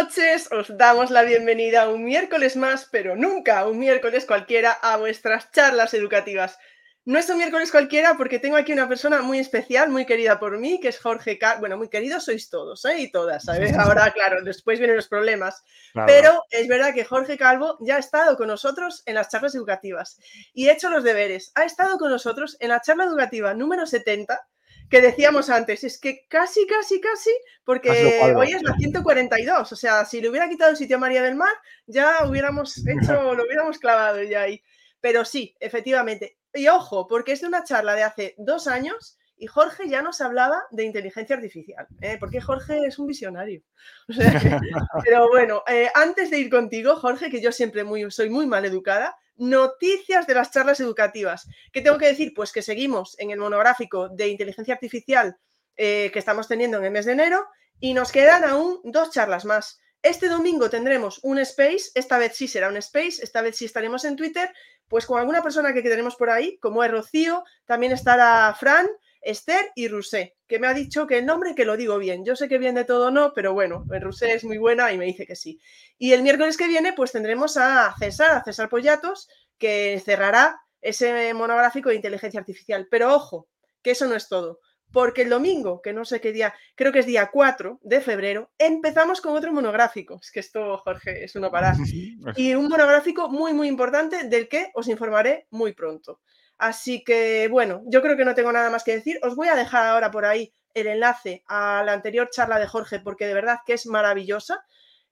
Buenas noches, os damos la bienvenida un miércoles más, pero nunca un miércoles cualquiera, a vuestras charlas educativas. No es un miércoles cualquiera porque tengo aquí una persona muy especial, muy querida por mí, que es Jorge Car Bueno, muy queridos sois todos ¿eh? y todas, ¿sabes? Ahora, claro, después vienen los problemas. Pero es verdad que Jorge Calvo ya ha estado con nosotros en las charlas educativas y ha hecho los deberes. Ha estado con nosotros en la charla educativa número 70 que decíamos antes, es que casi, casi, casi, porque hoy es la 142, o sea, si le hubiera quitado el sitio a María del Mar, ya hubiéramos hecho, lo hubiéramos clavado ya ahí. Pero sí, efectivamente. Y ojo, porque es de una charla de hace dos años y Jorge ya nos hablaba de inteligencia artificial, ¿eh? porque Jorge es un visionario. pero bueno, eh, antes de ir contigo, Jorge, que yo siempre muy, soy muy mal educada, noticias de las charlas educativas. ¿Qué tengo que decir? Pues que seguimos en el monográfico de inteligencia artificial eh, que estamos teniendo en el mes de enero y nos quedan aún dos charlas más. Este domingo tendremos un space, esta vez sí será un space, esta vez sí estaremos en Twitter, pues con alguna persona que tenemos por ahí, como es Rocío, también estará Fran, Esther y Rusé, que me ha dicho que el nombre que lo digo bien. Yo sé que bien de todo no, pero bueno, Rusé es muy buena y me dice que sí. Y el miércoles que viene, pues tendremos a César, a César Pollatos, que cerrará ese monográfico de inteligencia artificial. Pero ojo, que eso no es todo. Porque el domingo, que no sé qué día, creo que es día 4 de febrero, empezamos con otro monográfico. Es que esto, Jorge, es uno para. Y un monográfico muy, muy importante del que os informaré muy pronto. Así que, bueno, yo creo que no tengo nada más que decir. Os voy a dejar ahora por ahí el enlace a la anterior charla de Jorge, porque de verdad que es maravillosa.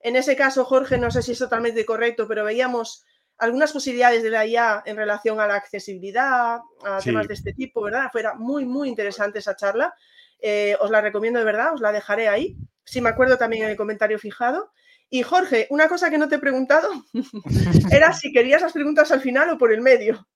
En ese caso, Jorge, no sé si es totalmente correcto, pero veíamos algunas posibilidades de la IA en relación a la accesibilidad, a temas de este tipo, ¿verdad? Fuera muy, muy interesante esa charla. Eh, os la recomiendo de verdad, os la dejaré ahí. Si me acuerdo también en el comentario fijado. Y Jorge, una cosa que no te he preguntado era si querías las preguntas al final o por el medio.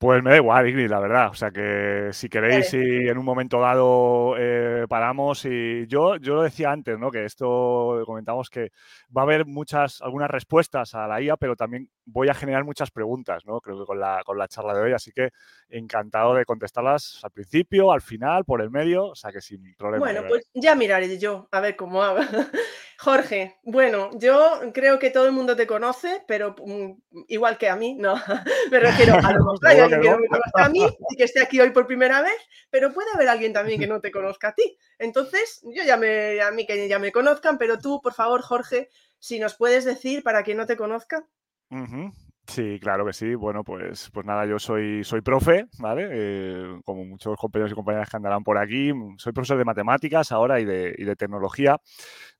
Pues me da igual, Ingrid, la verdad. O sea que si queréis, si en un momento dado eh, paramos y yo, yo lo decía antes, ¿no? Que esto comentamos que va a haber muchas, algunas respuestas a la IA, pero también voy a generar muchas preguntas, ¿no? Creo que con la, con la charla de hoy, así que encantado de contestarlas al principio, al final, por el medio, o sea que sin problema. Bueno, pues ya miraré yo, a ver cómo hago. Jorge, bueno, yo creo que todo el mundo te conoce, pero mm, igual que a mí, no, me refiero a lo contrario, que, no me conozca a mí y que esté aquí hoy por primera vez, pero puede haber alguien también que no te conozca a ti. Entonces, yo ya me, a mí que ya me conozcan, pero tú, por favor, Jorge, si nos puedes decir para quien no te conozca. Sí, claro que sí. Bueno, pues, pues nada, yo soy, soy profe, ¿vale? Eh, como muchos compañeros y compañeras que andarán por aquí. Soy profesor de matemáticas ahora y de, y de, tecnología.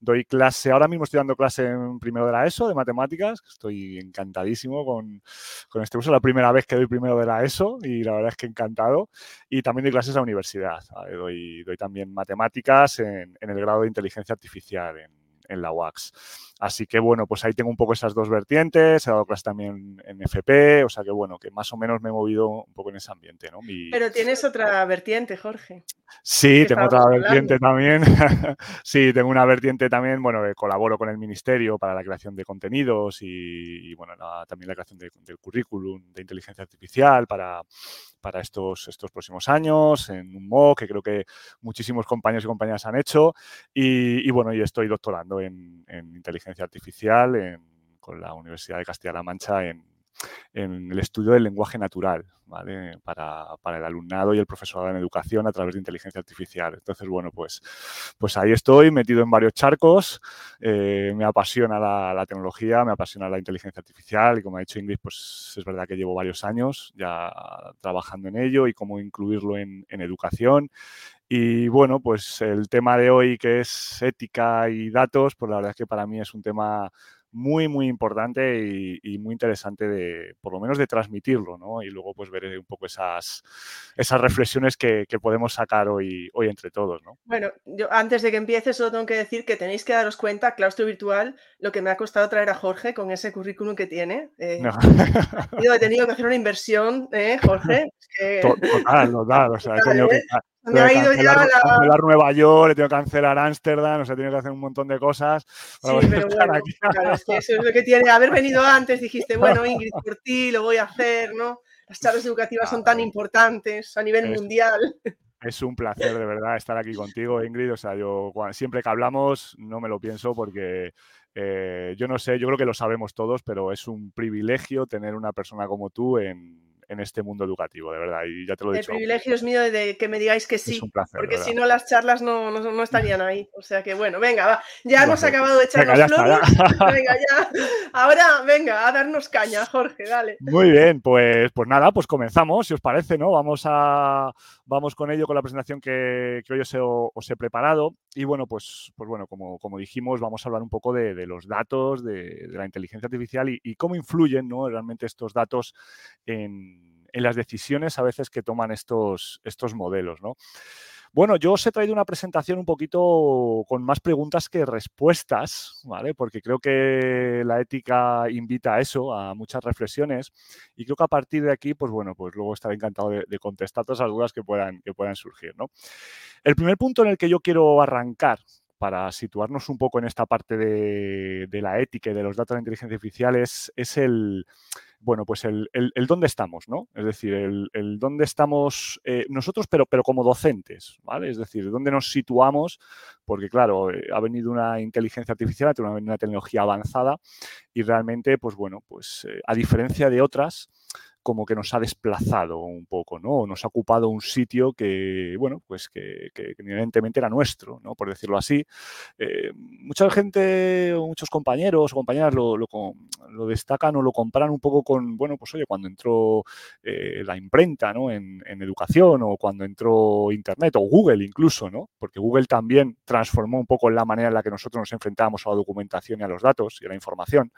Doy clase, ahora mismo estoy dando clase en primero de la ESO, de matemáticas. Estoy encantadísimo con, con este curso. La primera vez que doy primero de la ESO y la verdad es que encantado. Y también doy clases a universidad. Doy, doy también matemáticas en, en, el grado de inteligencia artificial, en, en la UAX. Así que bueno, pues ahí tengo un poco esas dos vertientes, he dado clases también en FP, o sea que bueno, que más o menos me he movido un poco en ese ambiente, ¿no? Pero tienes otra vertiente, Jorge. Sí, tengo otra vertiente también. sí, tengo una vertiente también, bueno, colaboro con el Ministerio para la creación de contenidos y, bueno, también la creación del currículum de inteligencia artificial para, para estos, estos próximos años, en un MOOC que creo que muchísimos compañeros y compañeras han hecho. Y, bueno, y estoy doctorando en, inteligencia artificial con la Universidad de Castilla-La Mancha en, en el estudio del lenguaje natural, ¿vale? Para, el alumnado y el profesorado en educación a través de inteligencia artificial. Entonces, bueno, pues, pues ahí estoy metido en varios charcos, eh, me apasiona la, tecnología, me apasiona la inteligencia artificial y como ha dicho Ingrid, pues es verdad que llevo varios años ya trabajando en ello y cómo incluirlo en, educación y bueno, pues el tema de hoy que es ética y datos, pues la verdad es que para mí es un tema muy, muy importante y, muy interesante de, por lo menos, de transmitirlo, ¿no? Y luego, pues, ver un poco esas, esas reflexiones que, podemos sacar hoy, hoy entre todos, ¿no? Bueno, yo antes de que empiece solo tengo que decir que tenéis que daros cuenta, claustro virtual, lo que me ha costado traer a Jorge con ese currículum que tiene. Eh, he tenido que hacer una inversión, ¿eh, Jorge? Total, total, o sea, he tenido que... Me ha ido ya la... cancelar Nueva York, he tenido que cancelar Ámsterdam, o sea, he tenido que hacer un montón de cosas. Sí, pero bueno, claro, es que eso es lo que tiene. Haber venido antes, dijiste, bueno, Ingrid, por ti lo voy a hacer, ¿no? Las charlas educativas son tan importantes a nivel mundial. Es un placer de verdad estar aquí contigo, Ingrid. O sea, yo siempre que hablamos no me lo pienso porque eh, yo no sé, yo creo que lo sabemos todos, pero es un privilegio tener una persona como tú en, en este mundo educativo, de verdad. Y ya te lo he dicho. El privilegio es mío de que me digáis que sí. porque si no, las charlas no, no, estarían ahí. O sea que bueno, venga, va. Ya hemos acabado de echar los flores. Venga, ya. Ahora, venga, a darnos caña, Jorge, dale. Muy bien, pues, pues nada, pues comenzamos, si os parece, ¿no? Vamos a vamos con ello, con la presentación que, hoy os he, preparado. Y bueno, pues, pues bueno, como, como dijimos, vamos a hablar un poco de, los datos, de, la inteligencia artificial y, y, cómo influyen ¿no? realmente estos datos en, en las decisiones a veces que toman estos, estos modelos, ¿no? Bueno, yo os he traído una presentación un poquito con más preguntas que respuestas, ¿vale? Porque creo que la ética invita a eso, a muchas reflexiones, y creo que a partir de aquí, pues bueno, pues luego estaré encantado de, contestar todas las dudas que puedan, que puedan surgir, ¿no? El primer punto en el que yo quiero arrancar para situarnos un poco en esta parte de, la ética y de los datos de inteligencia artificial es, es el bueno, pues el, dónde estamos, ¿no? Es decir, el, dónde estamos eh, nosotros, pero, pero como docentes, ¿vale? Es decir, dónde nos situamos, porque claro, eh, ha venido una inteligencia artificial, ha venido una tecnología avanzada y realmente, pues bueno, pues eh, a diferencia de otras, como que nos ha desplazado un poco, ¿no? Nos ha ocupado un sitio que, bueno, pues que, evidentemente era nuestro, ¿no? Por decirlo así. Eh, mucha gente muchos compañeros o compañeras lo, destacan o lo comparan un poco con, bueno, pues oye, cuando entró eh, la imprenta, ¿no? En, en, educación o cuando entró Internet o Google incluso, ¿no? Porque Google también transformó un poco la manera en la que nosotros nos enfrentábamos a la documentación y a los datos y a la información.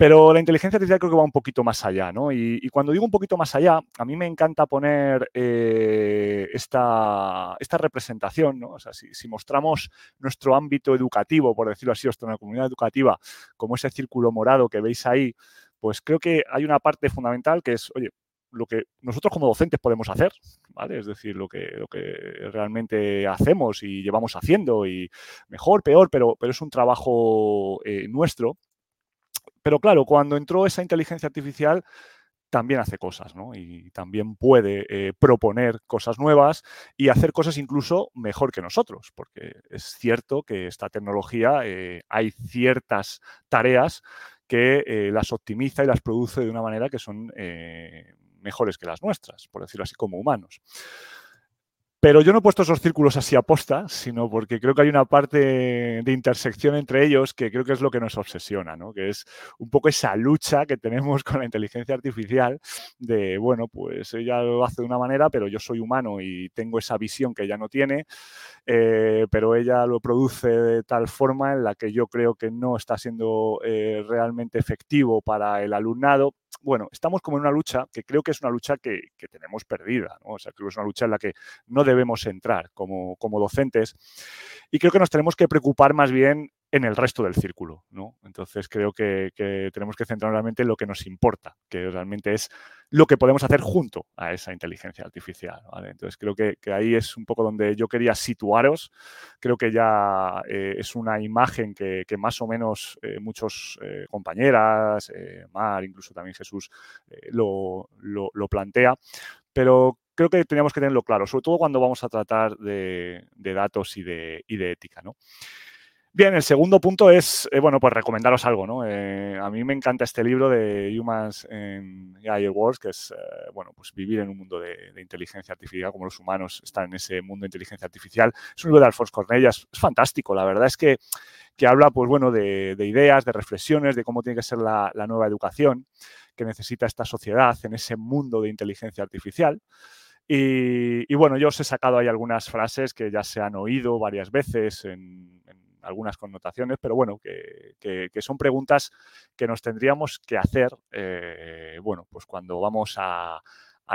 Pero la inteligencia artificial creo que va un poquito más allá, ¿no? Y, cuando digo un poquito más allá, a mí me encanta poner eh, esta, esta, representación, ¿no? O sea, si, mostramos nuestro ámbito educativo, por decirlo así, nuestra comunidad educativa, como ese círculo morado que veis ahí, pues creo que hay una parte fundamental que es, oye, lo que nosotros como docentes podemos hacer, ¿vale? Es decir, lo que, lo que realmente hacemos y llevamos haciendo y mejor, peor, pero, pero es un trabajo eh, nuestro pero claro, cuando entró esa inteligencia artificial, también hace cosas, ¿no? Y también puede eh, proponer cosas nuevas y hacer cosas incluso mejor que nosotros, porque es cierto que esta tecnología eh, hay ciertas tareas que eh, las optimiza y las produce de una manera que son mejores que las nuestras, por decirlo así, como humanos. Pero yo no he puesto esos círculos así a posta, sino porque creo que hay una parte de intersección entre ellos que creo que es lo que nos obsesiona, ¿no? Que es un poco esa lucha que tenemos con la inteligencia artificial de, bueno, pues ella lo hace de una manera, pero yo soy humano y tengo esa visión que ella no tiene, eh, pero ella lo produce de tal forma en la que yo creo que no está siendo eh, realmente efectivo para el alumnado bueno, estamos como en una lucha que creo que es una lucha que, tenemos perdida, ¿no? O sea, creo que es una lucha en la que no debemos entrar como, como docentes y creo que nos tenemos que preocupar más bien en el resto del círculo, ¿no? Entonces creo que, tenemos que centrarnos realmente en lo que nos importa, que realmente es lo que podemos hacer junto a esa inteligencia artificial, Entonces creo que, ahí es un poco donde yo quería situaros. Creo que ya eh, es una imagen que, más o menos eh, muchos eh, compañeras, Mar, incluso también Jesús, lo, plantea, pero creo que teníamos que tenerlo claro, sobre todo cuando vamos a tratar de, datos y de, y de ética, ¿no? Bien, el segundo punto es, eh, bueno, pues recomendaros algo, ¿no? Eh, a mí me encanta este libro de Humans in AI Wars, que es, eh, bueno, pues vivir en un mundo de, inteligencia artificial, como los humanos están en ese mundo de inteligencia artificial. Es un libro de Alfonso Cornellas, es fantástico, la verdad es que, que habla, pues bueno, de, ideas, de reflexiones, de cómo tiene que ser la, nueva educación que necesita esta sociedad en ese mundo de inteligencia artificial. Y, bueno, yo os he sacado ahí algunas frases que ya se han oído varias veces en algunas connotaciones, pero bueno, que, son preguntas que nos tendríamos que hacer, eh, bueno, pues cuando vamos a,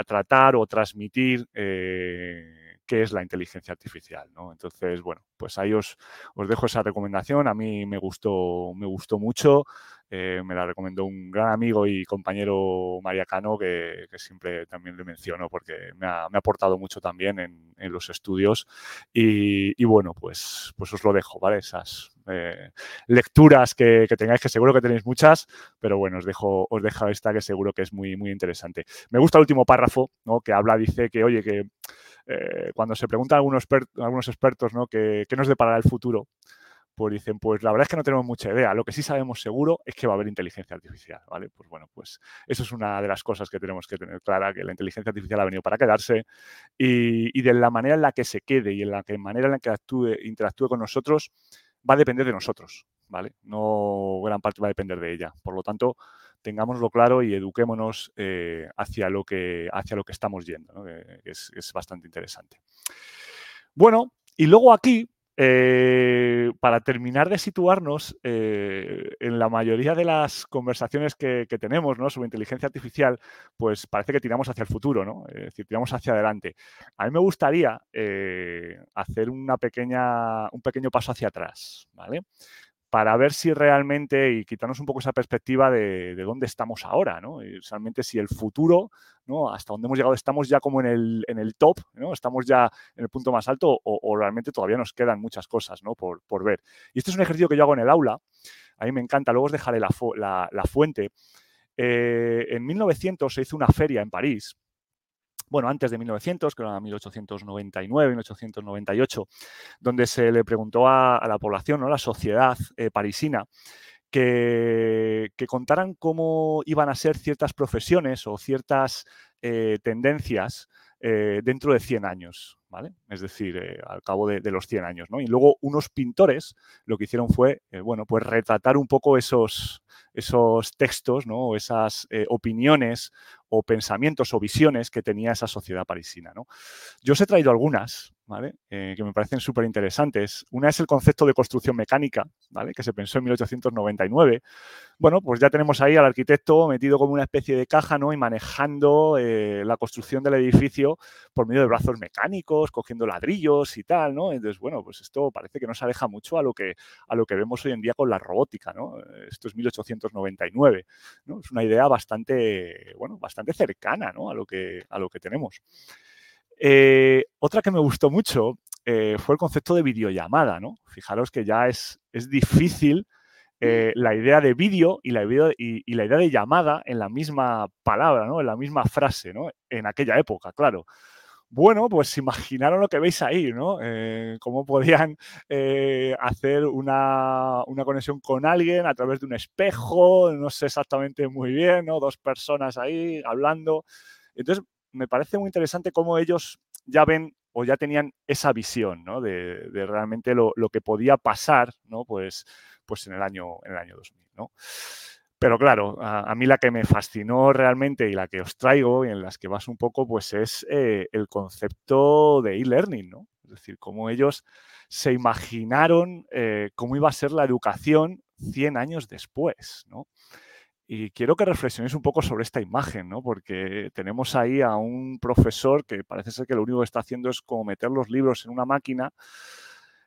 tratar o transmitir eh, qué es la inteligencia artificial, ¿no? Entonces, bueno, pues ahí os, os dejo esa recomendación. A mí me gustó, me gustó mucho. Eh, me la recomendó un gran amigo y compañero María Cano, que, siempre también le menciono porque me ha, aportado mucho también en, los estudios. Y, bueno, pues, pues os lo dejo, ¿vale? Esas eh, lecturas que, tengáis, que seguro que tenéis muchas, pero bueno, os dejo, os dejo esta que seguro que es muy, muy interesante. Me gusta el último párrafo, ¿no? Que habla, dice que, oye, que eh, cuando se preguntan algunos, algunos expertos ¿no? ¿Qué, nos deparará el futuro, pues dicen, pues la verdad es que no tenemos mucha idea. Lo que sí sabemos seguro es que va a haber inteligencia artificial, ¿vale? Pues bueno, pues eso es una de las cosas que tenemos que tener clara, que la inteligencia artificial ha venido para quedarse y, de la manera en la que se quede y en la que, manera en la que actúe, interactúe con nosotros va a depender de nosotros, ¿vale? No gran parte va a depender de ella. Por lo tanto, tengámoslo claro y eduquémonos eh, hacia, lo que, hacia lo que estamos yendo, es, es, bastante interesante. Bueno, y luego aquí, eh, para terminar de situarnos, eh, en la mayoría de las conversaciones que, tenemos ¿no? sobre inteligencia artificial, pues parece que tiramos hacia el futuro, ¿no? Es decir, tiramos hacia adelante. A mí me gustaría hacer pequeña, un pequeño paso hacia atrás, ¿vale? Para ver si realmente, y quitarnos un poco esa perspectiva de, dónde estamos ahora, ¿no? Y realmente si el futuro, ¿no? Hasta dónde hemos llegado, estamos ya como en el, en el top. Estamos ya en el punto más alto o, realmente todavía nos quedan muchas cosas, ¿no? Por, ver. Y este es un ejercicio que yo hago en el aula, a mí me encanta, luego os dejaré la, fuente. Eh, en 1900 se hizo una feria en París, bueno, antes de 1900, que era 1899, 1898, donde se le preguntó a, la población, ¿no? la sociedad eh, parisina, que, contaran cómo iban a ser ciertas profesiones o ciertas eh, tendencias eh, dentro de 100 años, Es decir, al cabo de, los 100 años, ¿no? Y luego unos pintores lo que hicieron fue, bueno, pues retratar un poco esos, esos textos, ¿no? Esas opiniones o pensamientos o visiones que tenía esa sociedad parisina. ¿no? Yo os he traído algunas, ¿vale? Eh, que me parecen súper interesantes. Una es el concepto de construcción mecánica, ¿vale? que se pensó en 1899. Bueno, pues ya tenemos ahí al arquitecto metido como una especie de caja ¿no? y manejando eh, la construcción del edificio por medio de brazos mecánicos, cogiendo ladrillos y tal. ¿no? Entonces, bueno, pues esto parece que no se aleja mucho a lo que, a lo que vemos hoy en día con la robótica. ¿no? Esto es 1899. ¿no? Es una idea bastante, bueno, bastante cercana a, lo que, a lo que tenemos. Eh, otra que me gustó mucho eh, fue el concepto de videollamada. ¿no? Fijaros que ya es, es difícil eh, la idea de vídeo y, la y, la idea de llamada en la misma palabra, ¿no? en la misma frase, ¿no? en aquella época, claro. Bueno, pues imaginaron lo que veis ahí, ¿no? Eh, cómo podían eh, hacer una, conexión con alguien a través de un espejo, no sé exactamente muy bien, ¿no? Dos personas ahí hablando. Entonces, me parece muy interesante cómo ellos ya ven o ya tenían esa visión, ¿no? De, realmente lo, que podía pasar, ¿no? Pues, pues en el año, en el año 2000, ¿no? Pero claro, a, mí la que me fascinó realmente y la que os traigo y en las que vas un poco, pues es eh, el concepto de e-learning, ¿no? Es decir, cómo ellos se imaginaron eh, cómo iba a ser la educación 100 años después, ¿no? Y quiero que reflexionéis un poco sobre esta imagen, ¿no? Porque tenemos ahí a un profesor que parece ser que lo único que está haciendo es como meter los libros en una máquina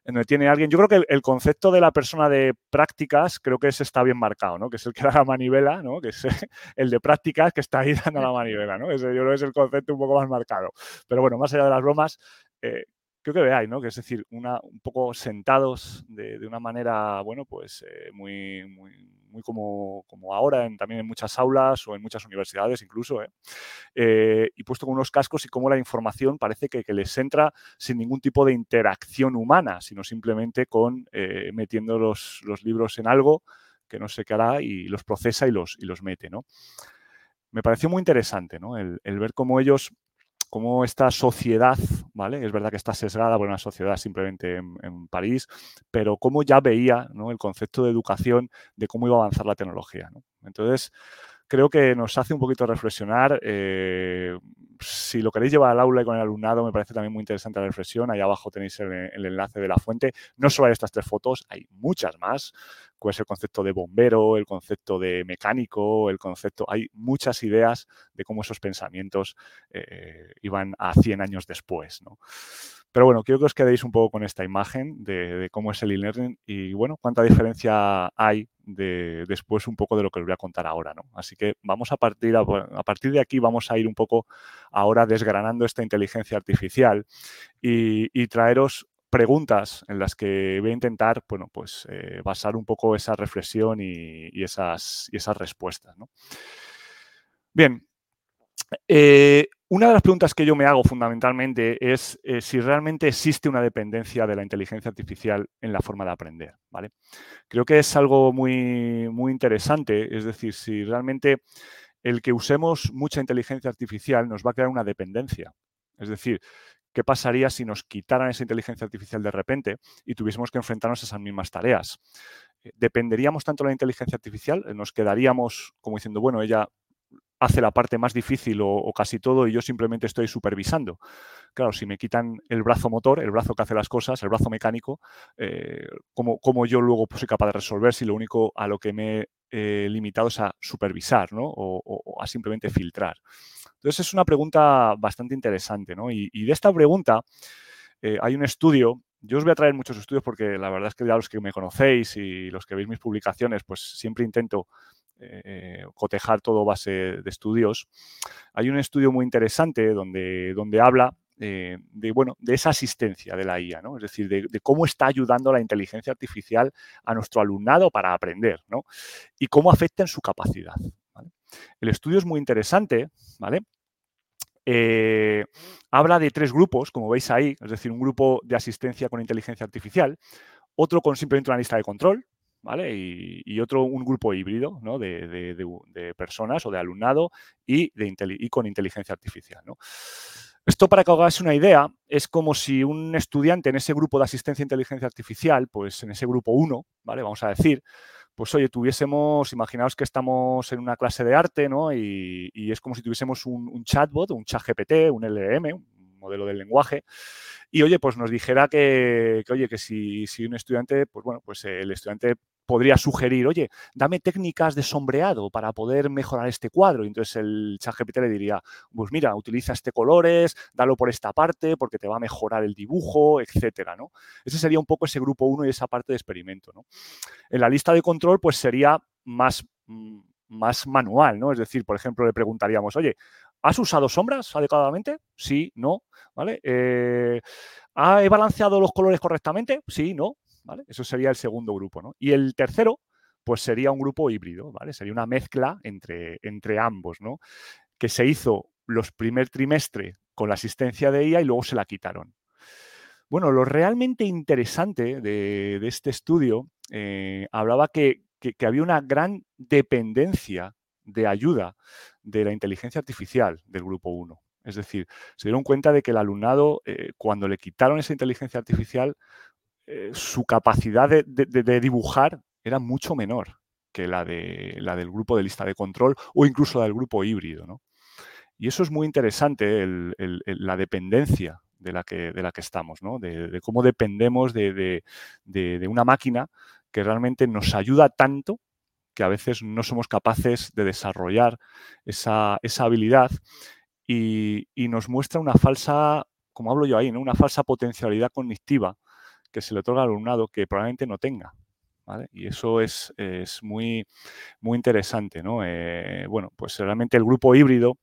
donde tiene alguien. Yo creo que el, concepto de la persona de prácticas creo que ese está bien marcado, ¿no? Que es el que da la manivela, ¿no? Que es el de prácticas que está ahí dando la manivela, ¿no? Ese yo creo que es el concepto un poco más marcado. Pero bueno, más allá de las bromas, eh, que veáis, ¿no? Que es decir, un poco sentados de, una manera, bueno, pues eh, muy, muy, muy como, como ahora, en, también en muchas aulas o en muchas universidades incluso, ¿eh? Eh, y puesto con unos cascos y cómo la información parece que, les entra sin ningún tipo de interacción humana, sino simplemente con metiendo los, los, libros en algo que no sé qué hará y los procesa y los, y los mete, ¿no? Me pareció muy interesante, ¿no? el ver cómo ellos cómo esta sociedad, ¿vale? Es verdad que está sesgada por una sociedad simplemente en, París, pero cómo ya veía el concepto de educación de cómo iba a avanzar la tecnología. Entonces, creo que nos hace un poquito reflexionar. Eh, si lo queréis llevar al aula y con el alumnado, me parece también muy interesante la reflexión. Ahí abajo tenéis el, enlace de la fuente. No solo hay estas tres fotos, hay muchas más. Es el concepto de bombero, el concepto de mecánico, el concepto... Hay muchas ideas de cómo esos pensamientos eh, iban a 100 años después. ¿no? Pero bueno, quiero que os quedéis un poco con esta imagen de, cómo es el e-learning y bueno, cuánta diferencia hay de, después un poco de lo que os voy a contar ahora, ¿no? Así que vamos a partir, a, partir de aquí vamos a ir un poco ahora desgranando esta inteligencia artificial y, traeros preguntas en las que voy a intentar, bueno, pues eh, basar un poco esa reflexión y, esas, y esas respuestas, ¿no? Bien, Eh, una de las preguntas que yo me hago fundamentalmente es eh, si realmente existe una dependencia de la inteligencia artificial en la forma de aprender. ¿vale? Creo que es algo muy, muy interesante, es decir, si realmente el que usemos mucha inteligencia artificial nos va a crear una dependencia. Es decir, ¿qué pasaría si nos quitaran esa inteligencia artificial de repente y tuviésemos que enfrentarnos a esas mismas tareas? Eh, ¿Dependeríamos tanto de la inteligencia artificial? ¿Nos quedaríamos como diciendo, bueno, ella hace la parte más difícil o, casi todo y yo simplemente estoy supervisando. Claro, si me quitan el brazo motor, el brazo que hace las cosas, el brazo mecánico, eh, ¿cómo, yo luego soy capaz de resolver si lo único a lo que me he limitado es a supervisar ¿no? o, a simplemente filtrar? Entonces es una pregunta bastante interesante. ¿no? Y, de esta pregunta eh, hay un estudio yo os voy a traer muchos estudios porque la verdad es que ya los que me conocéis y los que veis mis publicaciones, pues siempre intento eh, cotejar todo base de estudios. Hay un estudio muy interesante donde, donde habla eh, de, bueno, de esa asistencia de la IA, ¿no? Es decir, de, cómo está ayudando la inteligencia artificial a nuestro alumnado para aprender, ¿no? Y cómo afecta en su capacidad. El estudio es muy interesante, ¿vale? Eh, habla de tres grupos, como veis ahí, es decir, un grupo de asistencia con inteligencia artificial, otro con simplemente una lista de control, ¿vale? Y, otro, un grupo híbrido, ¿no? De, personas o de alumnado y, y con inteligencia artificial. Esto, para que hagáis una idea, es como si un estudiante en ese grupo de asistencia a inteligencia artificial, pues en ese grupo 1, ¿vale? Vamos a decir, pues oye, tuviésemos, imaginaos que estamos en una clase de arte, ¿no? Y, es como si tuviésemos un, chatbot, un chat GPT, un LM, un modelo del lenguaje, y oye, pues nos dijera que, oye, que si, si, un estudiante, pues bueno, pues el estudiante podría sugerir, oye, dame técnicas de sombreado para poder mejorar este cuadro. Y entonces el chat GPT le diría, pues mira, utiliza este colores, dalo por esta parte porque te va a mejorar el dibujo, etcétera, ¿no? Ese sería un poco ese grupo 1 y esa parte de experimento, ¿no? En la lista de control, pues sería más, mm, más manual, ¿no? Es decir, por ejemplo, le preguntaríamos, oye, ¿Has usado sombras adecuadamente? Sí, no, ¿vale? Eh, ¿He balanceado los colores correctamente? Sí, no, ¿vale? Eso sería el segundo grupo, ¿no? Y el tercero, pues sería un grupo híbrido, ¿vale? Sería una mezcla entre, entre ambos, ¿no? Que se hizo los primer trimestre con la asistencia de IA y luego se la quitaron. Bueno, lo realmente interesante de, este estudio eh, hablaba que, había una gran dependencia de ayuda de la inteligencia artificial del grupo 1. Es decir, se dieron cuenta de que el alumnado, eh, cuando le quitaron esa inteligencia artificial, eh, su capacidad de, dibujar era mucho menor que la, de, la del grupo de lista de control o incluso la del grupo híbrido. ¿no? Y eso es muy interesante, la dependencia de la que, de la que estamos, ¿no? de, cómo dependemos de, una máquina que realmente nos ayuda tanto que a veces no somos capaces de desarrollar esa, habilidad y, nos muestra una falsa, como hablo yo ahí, ¿no? una falsa potencialidad cognitiva que se le otorga al alumnado que probablemente no tenga. Y eso es, muy, muy interesante. ¿no? Eh, bueno, pues realmente el grupo híbrido,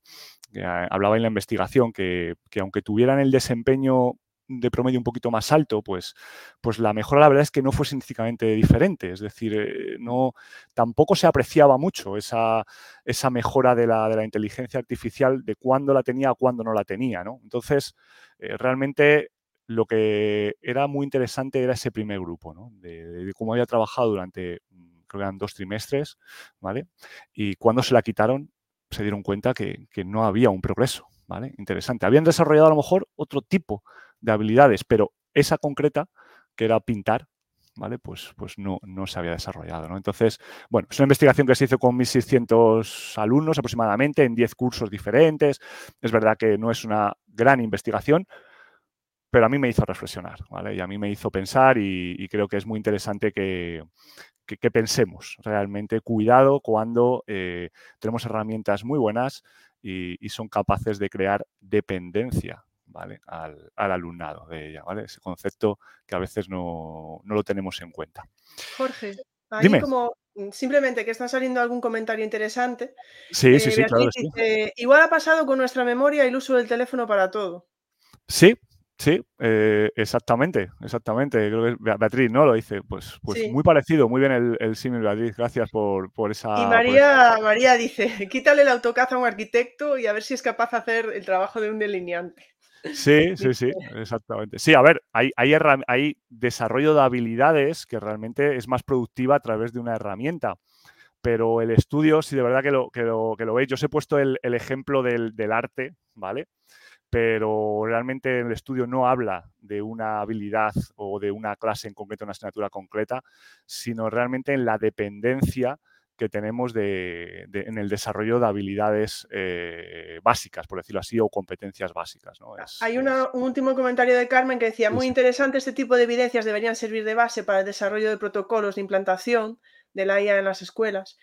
que hablaba en la investigación, que, que aunque tuvieran el desempeño de promedio un poquito más alto, pues, pues la mejora la verdad es que no fue significativamente diferente. Es decir, eh, no, tampoco se apreciaba mucho esa, esa mejora de la, de la, inteligencia artificial de cuándo la tenía a cuándo no la tenía. ¿no? Entonces, eh, realmente lo que era muy interesante era ese primer grupo, ¿no? de, cómo había trabajado durante, creo que eran dos trimestres, ¿vale? Y cuando se la quitaron, se dieron cuenta que, que no había un progreso, ¿vale? Interesante. Habían desarrollado a lo mejor otro tipo de habilidades, pero esa concreta, que era pintar, ¿vale? Pues, pues no, no se había desarrollado, ¿no? Entonces, bueno, es una investigación que se hizo con 1.600 alumnos aproximadamente en 10 cursos diferentes. Es verdad que no es una gran investigación, pero a mí me hizo reflexionar, ¿vale? Y a mí me hizo pensar y, creo que es muy interesante que, que, pensemos realmente, cuidado cuando eh, tenemos herramientas muy buenas y, y, son capaces de crear dependencia al, alumnado de ella, ¿vale? Ese concepto que a veces no, lo tenemos en cuenta. Jorge, ahí como mm, simplemente que está saliendo algún comentario interesante. Sí, sí, eh, sí, claro. igual ha pasado con nuestra memoria el uso del teléfono para todo. Sí, Sí, eh, exactamente, exactamente. Creo que Beatriz, ¿no? Lo dice. Pues, pues muy parecido, muy bien el, el símil, Beatriz. Gracias por, por esa. Y María, María dice: quítale el AutoCAD a un arquitecto y a ver si es capaz de hacer el trabajo de un delineante. Sí, sí, sí, exactamente. Sí, a ver, hay, hay, hay, desarrollo de habilidades que realmente es más productiva a través de una herramienta. Pero el estudio, si de verdad que lo, que lo, que lo veis, yo os he puesto el, el ejemplo del, del, arte, ¿vale? pero realmente el estudio no habla de una habilidad o de una clase en concreto, una asignatura concreta, sino realmente en la dependencia que tenemos de, en el desarrollo de habilidades eh, básicas, por decirlo así, o competencias básicas. Hay un último comentario de Carmen que decía, muy interesante, este tipo de evidencias deberían servir de base para el desarrollo de protocolos de implantación de la IA en las escuelas.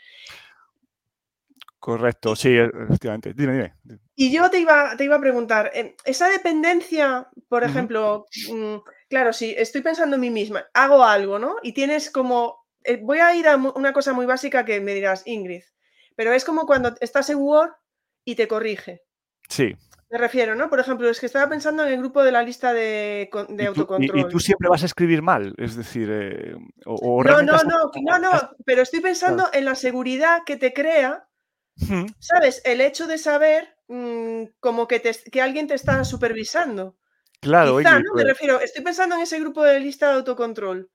Correcto, sí, e, efectivamente. Dime, dime. Y yo te iba, te iba a preguntar, em, esa dependencia, por ejemplo, mm, claro, si estoy pensando en mí misma, hago algo, ¿no? Y tienes como, eh, voy a ir a una cosa muy básica que me dirás, Ingrid, pero es como cuando estás en Word y te corrige. Sí. Me refiero, ¿no? Por ejemplo, es que estaba pensando en el grupo de la lista de, autocontrol. y, tú siempre vas a escribir mal? Es decir, eh, o, no, no, no, no, no, pero estoy pensando en la seguridad que te crea ¿Sabes? El hecho de saber mm, como que, que alguien te está supervisando. Claro, Quizá, ¿no? Me pues refiero, estoy pensando en ese grupo de lista de autocontrol.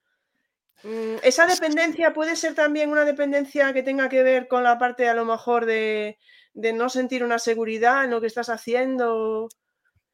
Mm, esa dependencia puede ser también una dependencia que tenga que ver con la parte a lo mejor de, de no sentir una seguridad en lo que estás haciendo.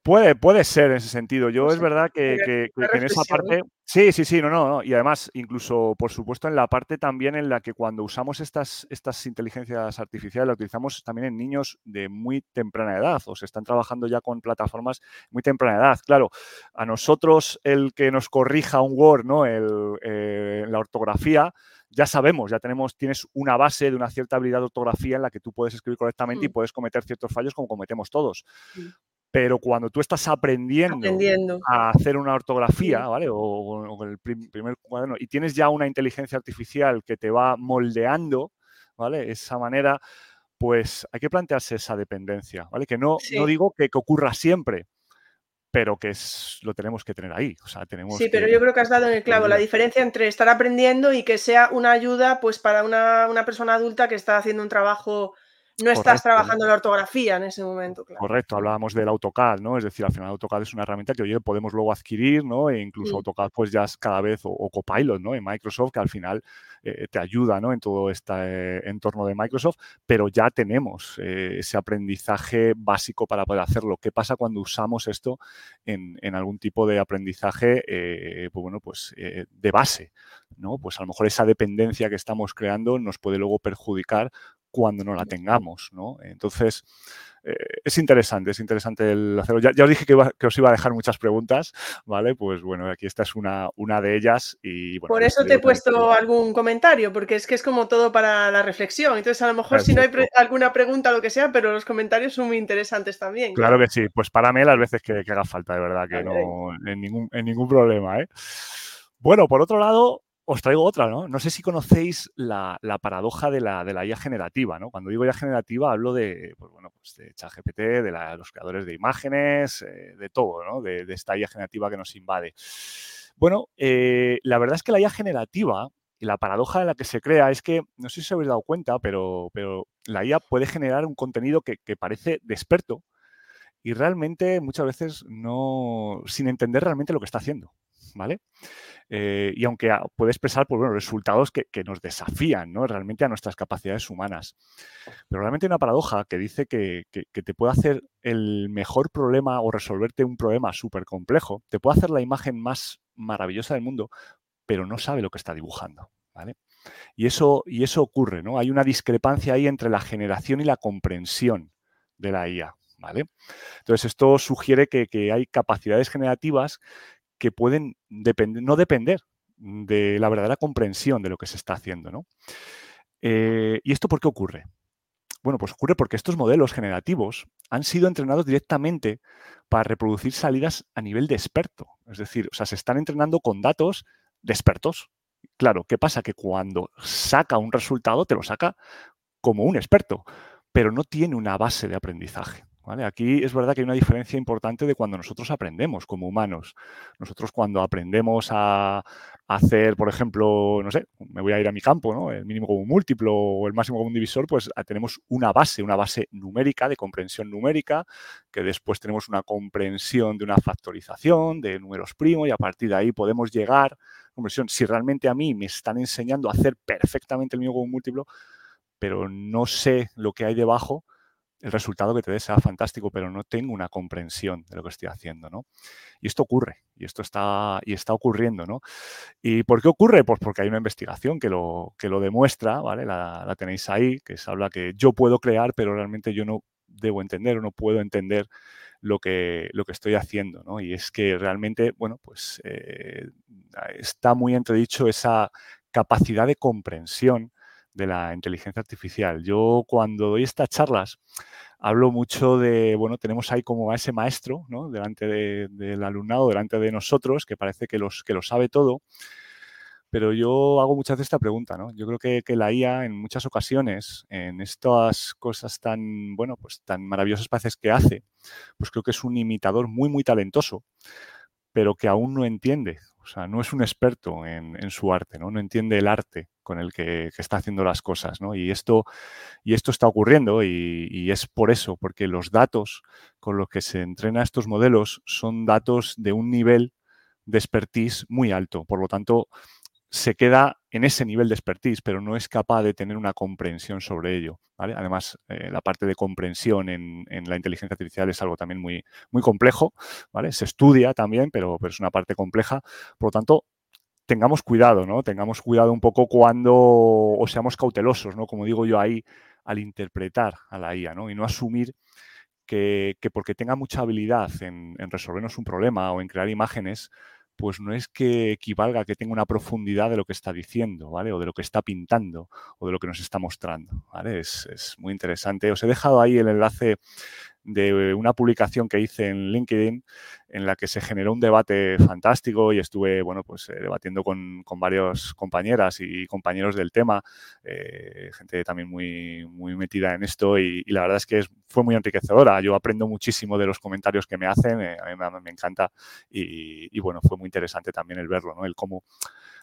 Puede, puede ser en ese sentido. Yo es verdad que, en esa parte. Sí, sí, sí, no, no, no. Y además, incluso, por supuesto, en la parte también en la que cuando usamos estas, estas inteligencias artificiales, las utilizamos también en niños de muy temprana edad, o se están trabajando ya con plataformas muy temprana edad. Claro, a nosotros el que nos corrija un Word, ¿no? El, eh, la ortografía, ya sabemos, ya tenemos, tienes una base de una cierta habilidad de ortografía en la que tú puedes escribir correctamente y mm. puedes cometer ciertos fallos como cometemos todos. Pero cuando tú estás aprendiendo, a hacer una ortografía, ¿vale? O, el primer cuaderno, y tienes ya una inteligencia artificial que te va moldeando, ¿vale? Esa manera, pues hay que plantearse esa dependencia, ¿vale? Que no, no digo que, ocurra siempre, pero que es, lo tenemos que tener ahí. O sea, tenemos sí, pero yo creo que has dado en el clavo la diferencia entre estar aprendiendo y que sea una ayuda pues para una, una persona adulta que está haciendo un trabajo no estás trabajando la ortografía en ese momento, claro. Correcto, hablábamos del AutoCAD, ¿no? Es decir, al final AutoCAD es una herramienta que hoy podemos luego adquirir, ¿no? E incluso AutoCAD pues ya es cada vez, o, Copilot, ¿no? En Microsoft, que al final eh, te ayuda, ¿no? En todo este eh, entorno de Microsoft, pero ya tenemos eh, ese aprendizaje básico para poder hacerlo. ¿Qué pasa cuando usamos esto en, en algún tipo de aprendizaje, pues bueno, pues de base, ¿no? Pues a lo mejor esa dependencia que estamos creando nos puede luego perjudicar cuando no la tengamos, ¿no? Entonces, eh, es interesante, es interesante el hacerlo. Ya, os dije que, os iba a dejar muchas preguntas, ¿vale? Pues bueno, aquí esta es una, una de ellas y Por eso te he puesto algún comentario, porque es que es como todo para la reflexión. Entonces, a lo mejor si no hay alguna pregunta o lo que sea, pero los comentarios son muy interesantes también. Claro, que sí, pues párame las veces que, que haga falta, de verdad, que no, en ningún, en ningún problema, ¿eh? Bueno, por otro lado, os traigo otra, ¿no? No sé si conocéis la, paradoja de la, de la, IA generativa, ¿no? Cuando digo IA generativa hablo de, pues bueno, pues de ChatGPT, de los creadores de imágenes, eh, de todo, ¿no? De, esta IA generativa que nos invade. Bueno, eh, la verdad es que la IA generativa y la paradoja en la que se crea es que, no sé si os habéis dado cuenta, pero, pero la IA puede generar un contenido que, que parece de experto y realmente muchas veces no, sin entender realmente lo que está haciendo, ¿vale? Eh, y aunque puede expresar pues, bueno, resultados que, nos desafían ¿no? realmente a nuestras capacidades humanas. Pero realmente hay una paradoja que dice que, te puede hacer el mejor problema o resolverte un problema súper complejo, te puede hacer la imagen más maravillosa del mundo, pero no sabe lo que está dibujando. ¿vale? Y, eso, y eso ocurre, ¿no? Hay una discrepancia ahí entre la generación y la comprensión de la IA. ¿Vale? Entonces, esto sugiere que, que, hay capacidades generativas que pueden no depender de la verdadera comprensión de lo que se está haciendo. ¿no? Eh, ¿Y esto por qué ocurre? Bueno, pues ocurre porque estos modelos generativos han sido entrenados directamente para reproducir salidas a nivel de experto. Es decir, o sea, se están entrenando con datos de expertos. Claro, ¿qué pasa? Que cuando saca un resultado, te lo saca como un experto, pero no tiene una base de aprendizaje. Aquí es verdad que hay una diferencia importante de cuando nosotros aprendemos como humanos. Nosotros cuando aprendemos a, hacer, por ejemplo, no sé, me voy a ir a mi campo, ¿no? El mínimo común múltiplo o el máximo común divisor, pues ah, tenemos una base, una base numérica, de comprensión numérica, que después tenemos una comprensión de una factorización, de números primos, y a partir de ahí podemos llegar, comprensión, si realmente a mí me están enseñando a hacer perfectamente el mínimo común múltiplo, pero no sé lo que hay debajo, el resultado que te dé sea fantástico, pero no tengo una comprensión de lo que estoy haciendo, ¿no? Y esto ocurre, y esto está, y está ocurriendo, ¿no? ¿Y por qué ocurre? Pues porque hay una investigación que lo, que lo demuestra, ¿vale? La, tenéis ahí, que se habla que yo puedo crear, pero realmente yo no debo entender o no puedo entender lo que, lo que estoy haciendo, ¿no? Y es que realmente, bueno, pues eh, está muy entredicho esa capacidad de comprensión de la inteligencia artificial. Yo cuando doy estas charlas hablo mucho de, bueno, tenemos ahí como a ese maestro, ¿no? Delante del alumnado, delante de nosotros, que parece que, los, que lo sabe todo, pero yo hago muchas veces esta pregunta, ¿no? Yo creo que, la IA en muchas ocasiones, en estas cosas tan, bueno, pues tan maravillosas paces que hace, pues creo que es un imitador muy, muy talentoso, pero que aún no entiende o sea, no es un experto en, su arte, ¿no? Entiende el arte con el que, está haciendo las cosas, ¿no? Y esto, y esto está ocurriendo y, es por eso, porque los datos con los que se entrena estos modelos son datos de un nivel de expertise muy alto. Por lo tanto, se queda en ese nivel de expertise, pero no es capaz de tener una comprensión sobre ello. Además, eh, la parte de comprensión en, la inteligencia artificial es algo también muy, muy complejo. ¿vale? Se estudia también, pero, pero, es una parte compleja. Por lo tanto, tengamos cuidado, ¿no? Tengamos cuidado un poco cuando, o seamos cautelosos, ¿no? Como digo yo ahí, al interpretar a la IA, ¿no? Y no asumir que, porque tenga mucha habilidad en, en resolvernos un problema o en crear imágenes, pues no es que equivalga a que tenga una profundidad de lo que está diciendo, ¿vale? O de lo que está pintando o de lo que nos está mostrando, ¿vale? Es, es muy interesante. Os he dejado ahí el enlace de una publicación que hice en LinkedIn en la que se generó un debate fantástico y estuve, bueno, pues eh, debatiendo con, con varias compañeras y compañeros del tema, eh, gente también muy, muy metida en esto y, la verdad es que fue muy enriquecedora. Yo aprendo muchísimo de los comentarios que me hacen, eh, a mí me, encanta y, bueno, fue muy interesante también el verlo, ¿no? El cómo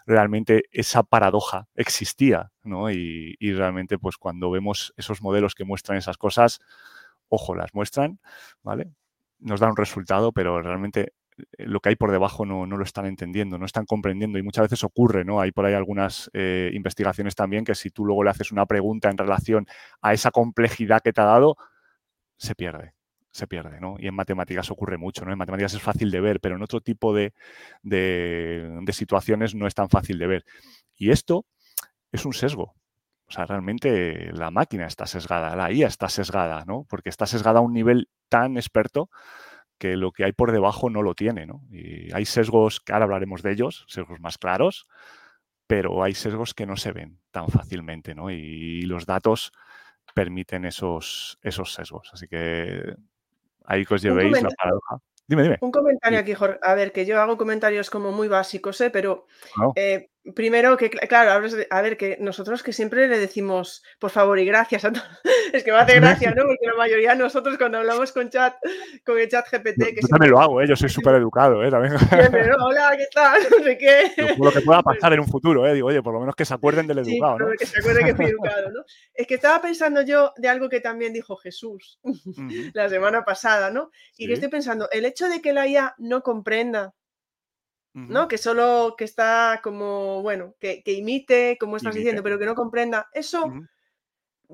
realmente esa paradoja existía, ¿no? Y, y realmente, pues cuando vemos esos modelos que muestran esas cosas, ojo, las muestran, ¿vale? Nos dan un resultado, pero realmente eh, lo que hay por debajo no, lo están entendiendo, no están comprendiendo y muchas veces ocurre, ¿no? Hay por ahí algunas eh, investigaciones también que si tú luego le haces una pregunta en relación a esa complejidad que te ha dado, se pierde, se pierde, ¿no? Y en matemáticas ocurre mucho, ¿no? En matemáticas es fácil de ver, pero en otro tipo de, de situaciones no es tan fácil de ver. Y esto es un sesgo, o sea, realmente la máquina está sesgada, la IA está sesgada, ¿no? Porque está sesgada a un nivel tan experto que lo que hay por debajo no lo tiene, ¿no? Y hay sesgos, que ahora hablaremos de ellos, sesgos más claros, pero hay sesgos que no se ven tan fácilmente, ¿no? Y, los datos permiten esos, esos sesgos. Así que ahí que os llevéis la paradoja. Dime, dime. Un comentario aquí, Jorge. A ver, que yo hago comentarios como muy básicos, ¿eh? pero eh, Primero que, claro, a ver, que nosotros que siempre le decimos por favor y gracias a todos. Es que me hace gracia, ¿no? Porque la mayoría de nosotros cuando hablamos con chat, con el chat GPT... Que yo también lo hago, ¿eh? Yo soy súper educado, ¿eh? También. Hola, ¿qué tal? No sé qué. Lo que pueda pasar en un futuro, ¿eh? Digo, oye, por lo menos que se acuerden del educado, ¿no? que se acuerden que fui educado, ¿no? Es que estaba pensando yo de algo que también dijo Jesús la semana pasada, ¿no? Y que estoy pensando, el hecho de que la IA no comprenda ¿no? Que solo que está como, bueno, que, imite, como estás diciendo, pero que no comprenda. Eso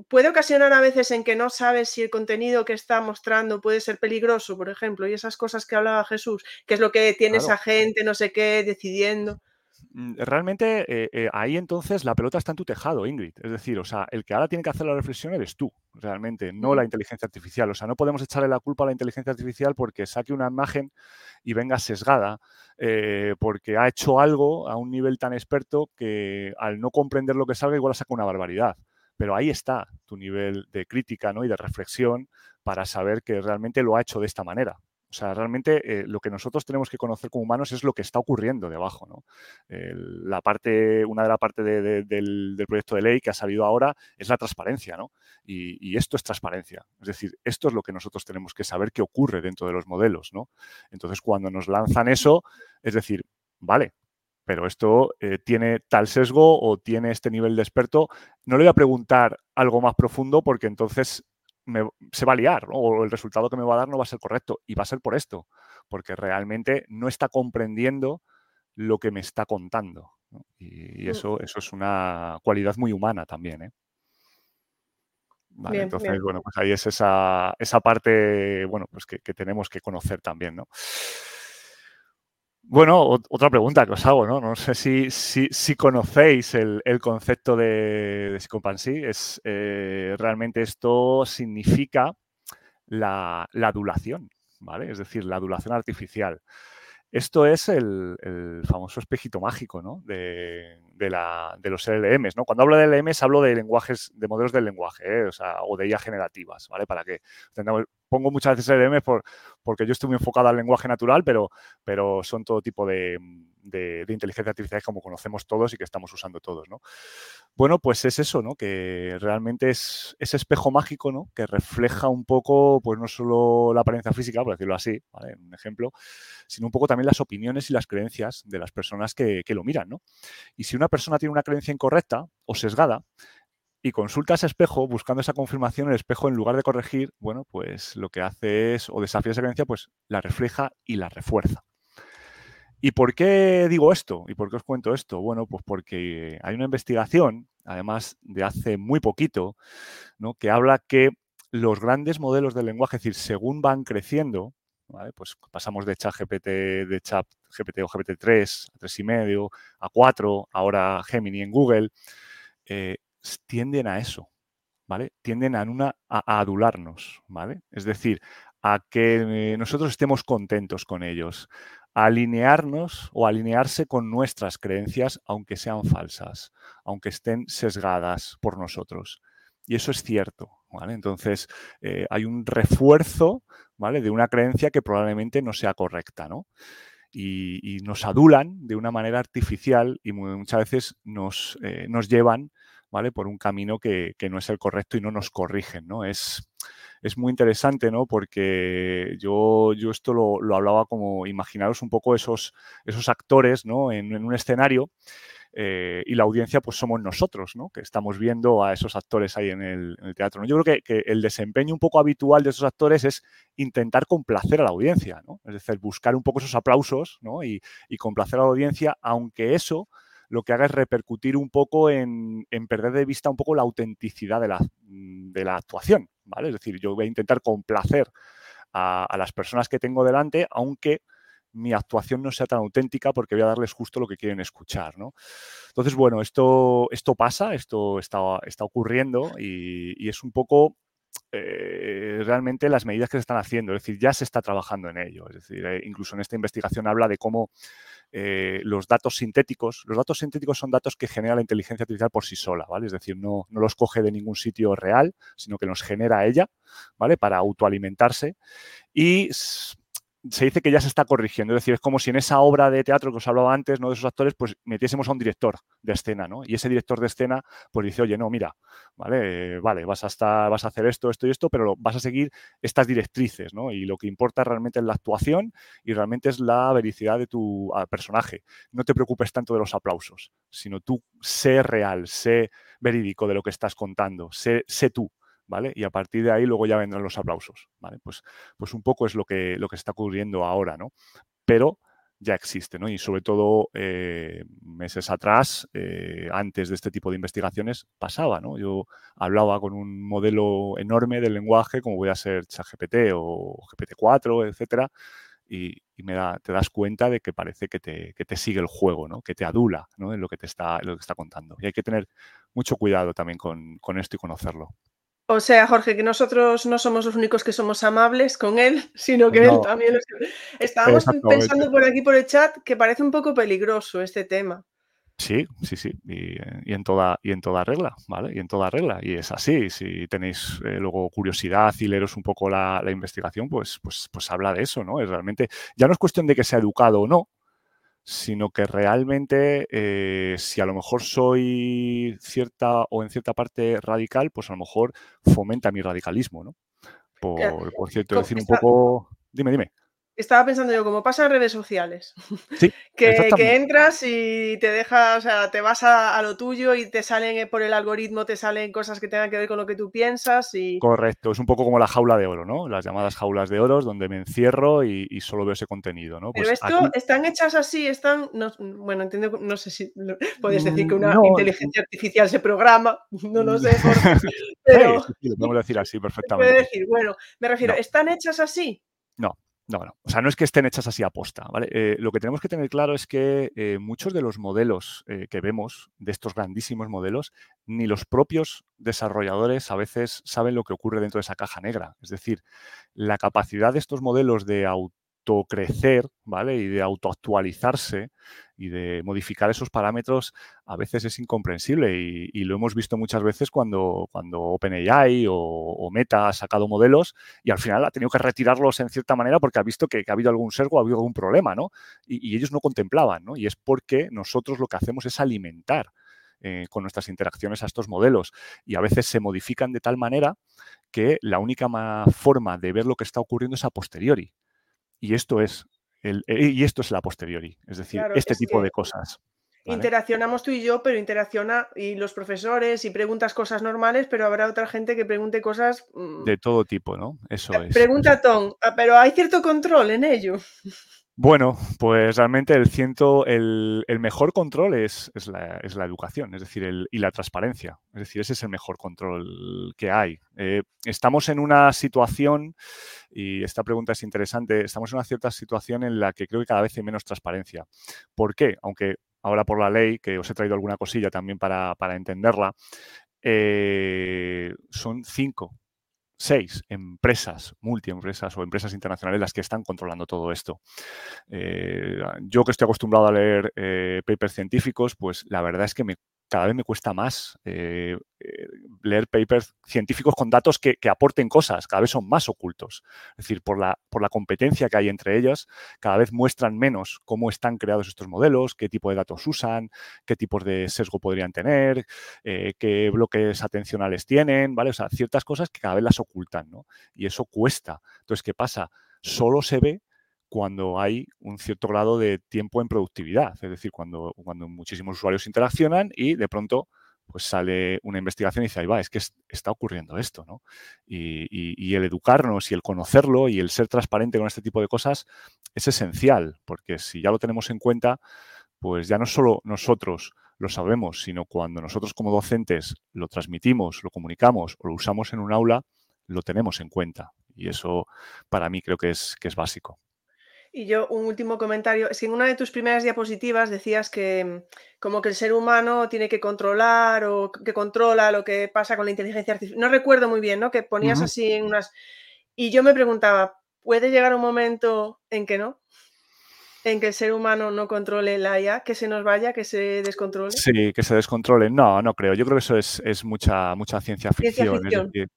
puede ocasionar a veces en que no sabes si el contenido que está mostrando puede ser peligroso, por ejemplo, y esas cosas que hablaba Jesús, que es lo que tiene esa gente, no sé qué, decidiendo. Mm, realmente eh, eh, ahí entonces la pelota está en tu tejado, Ingrid. Es decir, o sea, el que ahora tiene que hacer la reflexión eres tú, realmente, no la inteligencia artificial. O sea, no podemos echarle la culpa a la inteligencia artificial porque saque una imagen y venga sesgada, eh, porque ha hecho algo a un nivel tan experto que al no comprender lo que salga igual saca una barbaridad. Pero ahí está tu nivel de crítica ¿no? y de reflexión para saber que realmente lo ha hecho de esta manera. O sea, realmente eh, lo que nosotros tenemos que conocer como humanos es lo que está ocurriendo debajo, ¿no? la parte, una de las partes del, proyecto de ley que ha salido ahora es la transparencia, ¿no? Y, esto es transparencia. Es decir, esto es lo que nosotros tenemos que saber qué ocurre dentro de los modelos, ¿no? Entonces, cuando nos lanzan eso, es decir, vale, pero esto eh, tiene tal sesgo o tiene este nivel de experto, no le voy a preguntar algo más profundo porque entonces se va a liar o el resultado que me va a dar no va a ser correcto y va a ser por esto, porque realmente no está comprendiendo lo que me está contando. Y, mm. eso, eso es una cualidad muy humana también. ¿eh? entonces, bueno, pues ahí es esa, esa parte, bueno, pues que, que, tenemos que conocer también, ¿no? Bueno, otra pregunta que os hago, ¿no? No sé si, si, conocéis el, concepto de, de Es, eh, realmente esto significa la, la, adulación, ¿vale? Es decir, la adulación artificial. Esto es el, famoso espejito mágico ¿no? de, los LLMs. ¿no? Cuando hablo de LLMs hablo de lenguajes, de modelos del lenguaje ¿eh? o, de IA generativas, ¿vale? Para que pongo muchas veces LLMs por, porque yo estoy muy enfocado al lenguaje natural, pero son todo tipo de, de, inteligencia artificial como conocemos todos y que estamos usando todos, ¿no? Bueno, pues es eso, ¿no? Que realmente es ese espejo mágico, ¿no? Que refleja un poco, pues no solo la apariencia física, por decirlo así, ¿vale? Un ejemplo, sino un poco también las opiniones y las creencias de las personas que, que lo miran, ¿no? Y si una persona tiene una creencia incorrecta o sesgada, y consulta ese espejo buscando esa confirmación, el espejo en lugar de corregir, bueno, pues lo que hace es, o desafía esa creencia, pues la refleja y la refuerza. ¿Y por qué digo esto? ¿Y por qué os cuento esto? Bueno, pues porque hay una investigación, además de hace muy poquito, ¿no? que habla que los grandes modelos del lenguaje, es decir, según van creciendo, pues pasamos de chat de chat GPT o GPT-3 a 3,5, a 4, ahora Gemini en Google, eh, tienden a eso, ¿vale? Tienden a, una, a adularnos, ¿vale? Es decir, a que nosotros estemos contentos con ellos, alinearnos o alinearse con nuestras creencias, aunque sean falsas, aunque estén sesgadas por nosotros. Y eso es cierto, ¿vale? Entonces, eh, hay un refuerzo, ¿vale? De una creencia que probablemente no sea correcta, ¿no? Y, nos adulan de una manera artificial y muchas veces nos, eh, nos llevan, ¿vale? Por un camino que, que, no es el correcto y no nos corrigen, ¿no? Es, es muy interesante, ¿no? Porque yo, yo esto lo, hablaba como, imaginaros un poco esos, esos actores, ¿no? En, un escenario eh, y la audiencia, pues somos nosotros, ¿no? Que estamos viendo a esos actores ahí en el, teatro. ¿no? Yo creo que, el desempeño un poco habitual de esos actores es intentar complacer a la audiencia, ¿no? Es decir, buscar un poco esos aplausos, ¿no? Y, y complacer a la audiencia, aunque eso lo que haga es repercutir un poco en, perder de vista un poco la autenticidad de la, de la actuación, ¿vale? Es decir, yo voy a intentar complacer a, las personas que tengo delante, aunque mi actuación no sea tan auténtica porque voy a darles justo lo que quieren escuchar, ¿no? Entonces, bueno, esto, esto pasa, esto está, está ocurriendo y, es un poco eh, realmente las medidas que se están haciendo, es decir, ya se está trabajando en ello. Es decir, eh, incluso en esta investigación habla de cómo eh, los datos sintéticos. Los datos sintéticos son datos que genera la inteligencia artificial por sí sola, ¿vale? Es decir, no, no los coge de ningún sitio real, sino que los genera ella, ¿vale? Para autoalimentarse. Y se dice que ya se está corrigiendo. Es decir, es como si en esa obra de teatro que os hablaba antes, ¿no? De esos actores, pues metiésemos a un director de escena, ¿no? Y ese director de escena, pues dice, oye, no, mira, vale, vale, vas a vas a hacer esto, esto y esto, pero vas a seguir estas directrices, ¿no? Y lo que importa realmente es la actuación y realmente es la vericidad de tu ah, personaje. No te preocupes tanto de los aplausos, sino tú sé real, sé verídico de lo que estás contando, sé, sé tú. ¿Vale? Y a partir de ahí luego ya vendrán los aplausos. Pues, pues un poco es lo que, está ocurriendo ahora, ¿no? Pero ya existe, ¿no? Y sobre todo eh, meses atrás, eh, antes de este tipo de investigaciones, pasaba, ¿no? Yo hablaba con un modelo enorme del lenguaje, como voy a ser ChatGPT o GPT-4, etcétera, y, me da, te das cuenta de que parece que te, sigue el juego, ¿no? Que te adula, ¿no? En lo que te está, lo que está contando. Y hay que tener mucho cuidado también con esto y conocerlo. O sea, Jorge, que nosotros no somos los únicos que somos amables con él, sino que él también lo Estábamos pensando por aquí por el chat que parece un poco peligroso este tema. Sí, sí, sí, y, en toda, y en toda regla, ¿vale? Y en toda regla. Y es así. Si tenéis eh, luego curiosidad y leeros un poco la, investigación, pues, pues, pues habla de eso, ¿no? Es realmente, ya no es cuestión de que sea educado o no, sino que realmente eh, si a lo mejor soy cierta o en cierta parte radical, pues a lo mejor fomenta mi radicalismo, ¿no? Por, por cierto, decir un poco... Dime, dime estaba pensando yo, como pasa en redes sociales, que, entras y te dejas, o sea, te vas a, lo tuyo y te salen eh, por el algoritmo, te salen cosas que tengan que ver con lo que tú piensas y... Correcto, es un poco como la jaula de oro, ¿no? Las llamadas jaulas de oro, donde me encierro y, solo veo ese contenido, ¿no? Pero pues esto, están hechas así, están, bueno, entiendo, no sé si puedes decir que una inteligencia artificial se programa, no lo sé, pero... Sí, lo podemos decir así perfectamente. Decir, bueno, me refiero, ¿están hechas así? No, no, no. O sea, no es que estén hechas así a posta, ¿vale? Eh, lo que tenemos que tener claro es que eh, muchos de los modelos eh, que vemos, de estos grandísimos modelos, ni los propios desarrolladores a veces saben lo que ocurre dentro de esa caja negra. Es decir, la capacidad de estos modelos de auto crecer, ¿vale? Y de autoactualizarse y de modificar esos parámetros a veces es incomprensible y, lo hemos visto muchas veces cuando, cuando OpenAI o, Meta ha sacado modelos y al final ha tenido que retirarlos en cierta manera porque ha visto que, ha habido algún sesgo, ha habido algún problema, ¿no? Y, ellos no contemplaban, ¿no? Y es porque nosotros lo que hacemos es alimentar eh, con nuestras interacciones a estos modelos y a veces se modifican de tal manera que la única forma de ver lo que está ocurriendo es a posteriori. Y esto es, el, eh, y esto es la posteriori, es decir, este tipo de cosas. Interaccionamos tú y yo, pero interacciona y los profesores y preguntas cosas normales, pero habrá otra gente que pregunte cosas... Mm, de todo tipo, ¿no? Eso eh, es. Pregunta Tom, ah, pero hay cierto control en ello. Bueno, pues realmente el, ciento, el, mejor control es, es, la, educación, es decir, el, y la transparencia. Es decir, ese es el mejor control que hay. Eh, estamos en una situación, y esta pregunta es interesante, estamos en una cierta situación en la que creo que cada vez hay menos transparencia. ¿Por qué? Aunque ahora por la ley, que os he traído alguna cosilla también para, entenderla, eh, son cinco seis empresas, multiempresas o empresas internacionales las que están controlando todo esto. Eh, yo que estoy acostumbrado a leer eh, papers científicos, pues la verdad es que me cada vez me cuesta más eh, eh, leer papers científicos con datos que, aporten cosas, cada vez son más ocultos. Es decir, por la, por la competencia que hay entre ellas, cada vez muestran menos cómo están creados estos modelos, qué tipo de datos usan, qué tipos de sesgo podrían tener, eh, qué bloques atencionales tienen, ¿vale? O sea, ciertas cosas que cada vez las ocultan, ¿no? Y eso cuesta. Entonces, ¿qué pasa? Solo se ve cuando hay un cierto grado de tiempo en productividad, es decir, cuando, cuando muchísimos usuarios interaccionan y de pronto pues sale una investigación y dice, ahí va, es que está ocurriendo esto, ¿no? Y, el educarnos y el conocerlo y el ser transparente con este tipo de cosas es esencial, porque si ya lo tenemos en cuenta, pues ya no solo nosotros lo sabemos, sino cuando nosotros como docentes lo transmitimos, lo comunicamos o lo usamos en un aula, lo tenemos en cuenta. Y eso para mí creo que es, que es básico. Y yo, un último comentario, es que en una de tus primeras diapositivas decías que mm, como que el ser humano tiene que controlar o que controla lo que pasa con la inteligencia artificial. No recuerdo muy bien, ¿no? Que ponías así en unas... Y yo me preguntaba, ¿puede llegar un momento en que no? En que el ser humano no controle la IA, que se nos vaya, que se descontrole? Sí, que se descontrole. No, no creo. Yo creo que eso es, mucha, mucha ciencia ficción.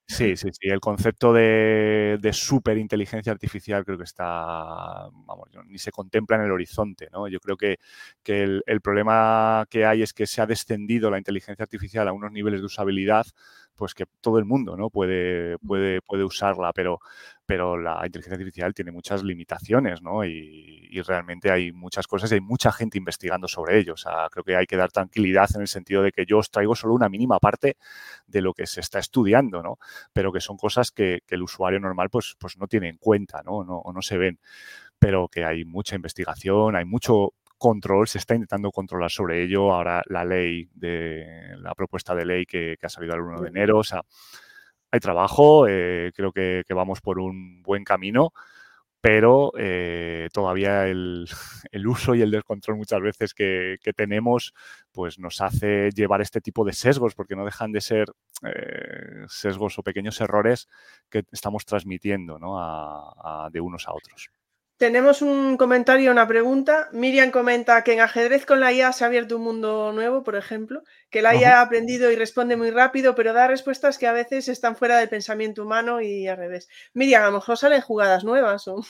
sí, sí, sí. El concepto de, de superinteligencia artificial creo que está, vamos, ni se contempla en el horizonte, ¿no? Yo creo que, el, el problema que hay es que se ha descendido la inteligencia artificial a unos niveles de usabilidad pues que todo el mundo ¿no? puede, puede, puede usarla, pero, pero la inteligencia artificial tiene muchas limitaciones, ¿no? Y, realmente hay muchas cosas y hay mucha gente investigando sobre ello. O sea, creo que hay que dar tranquilidad en el sentido de que yo os traigo solo una mínima parte de lo que se está estudiando, ¿no? Pero que son cosas que, el usuario normal pues, pues no tiene en cuenta, ¿no? ¿no? O no se ven pero que hay mucha investigación, hay mucho control, se está intentando controlar sobre ello. Ahora la ley de la propuesta de ley que, ha salido el 1 de enero, o sea, hay trabajo, eh, creo que, vamos por un buen camino, pero eh, todavía el, uso y el descontrol muchas veces que, tenemos, pues nos hace llevar este tipo de sesgos, porque no dejan de ser eh, sesgos o pequeños errores que estamos transmitiendo de unos a otros. Tenemos un comentario, una pregunta. Miriam comenta que en ajedrez con la IA se ha abierto un mundo nuevo, por ejemplo, que la IA ha aprendido y responde muy rápido, pero da respuestas que a veces están fuera del pensamiento humano y al revés. Miriam, a lo mejor salen jugadas nuevas o...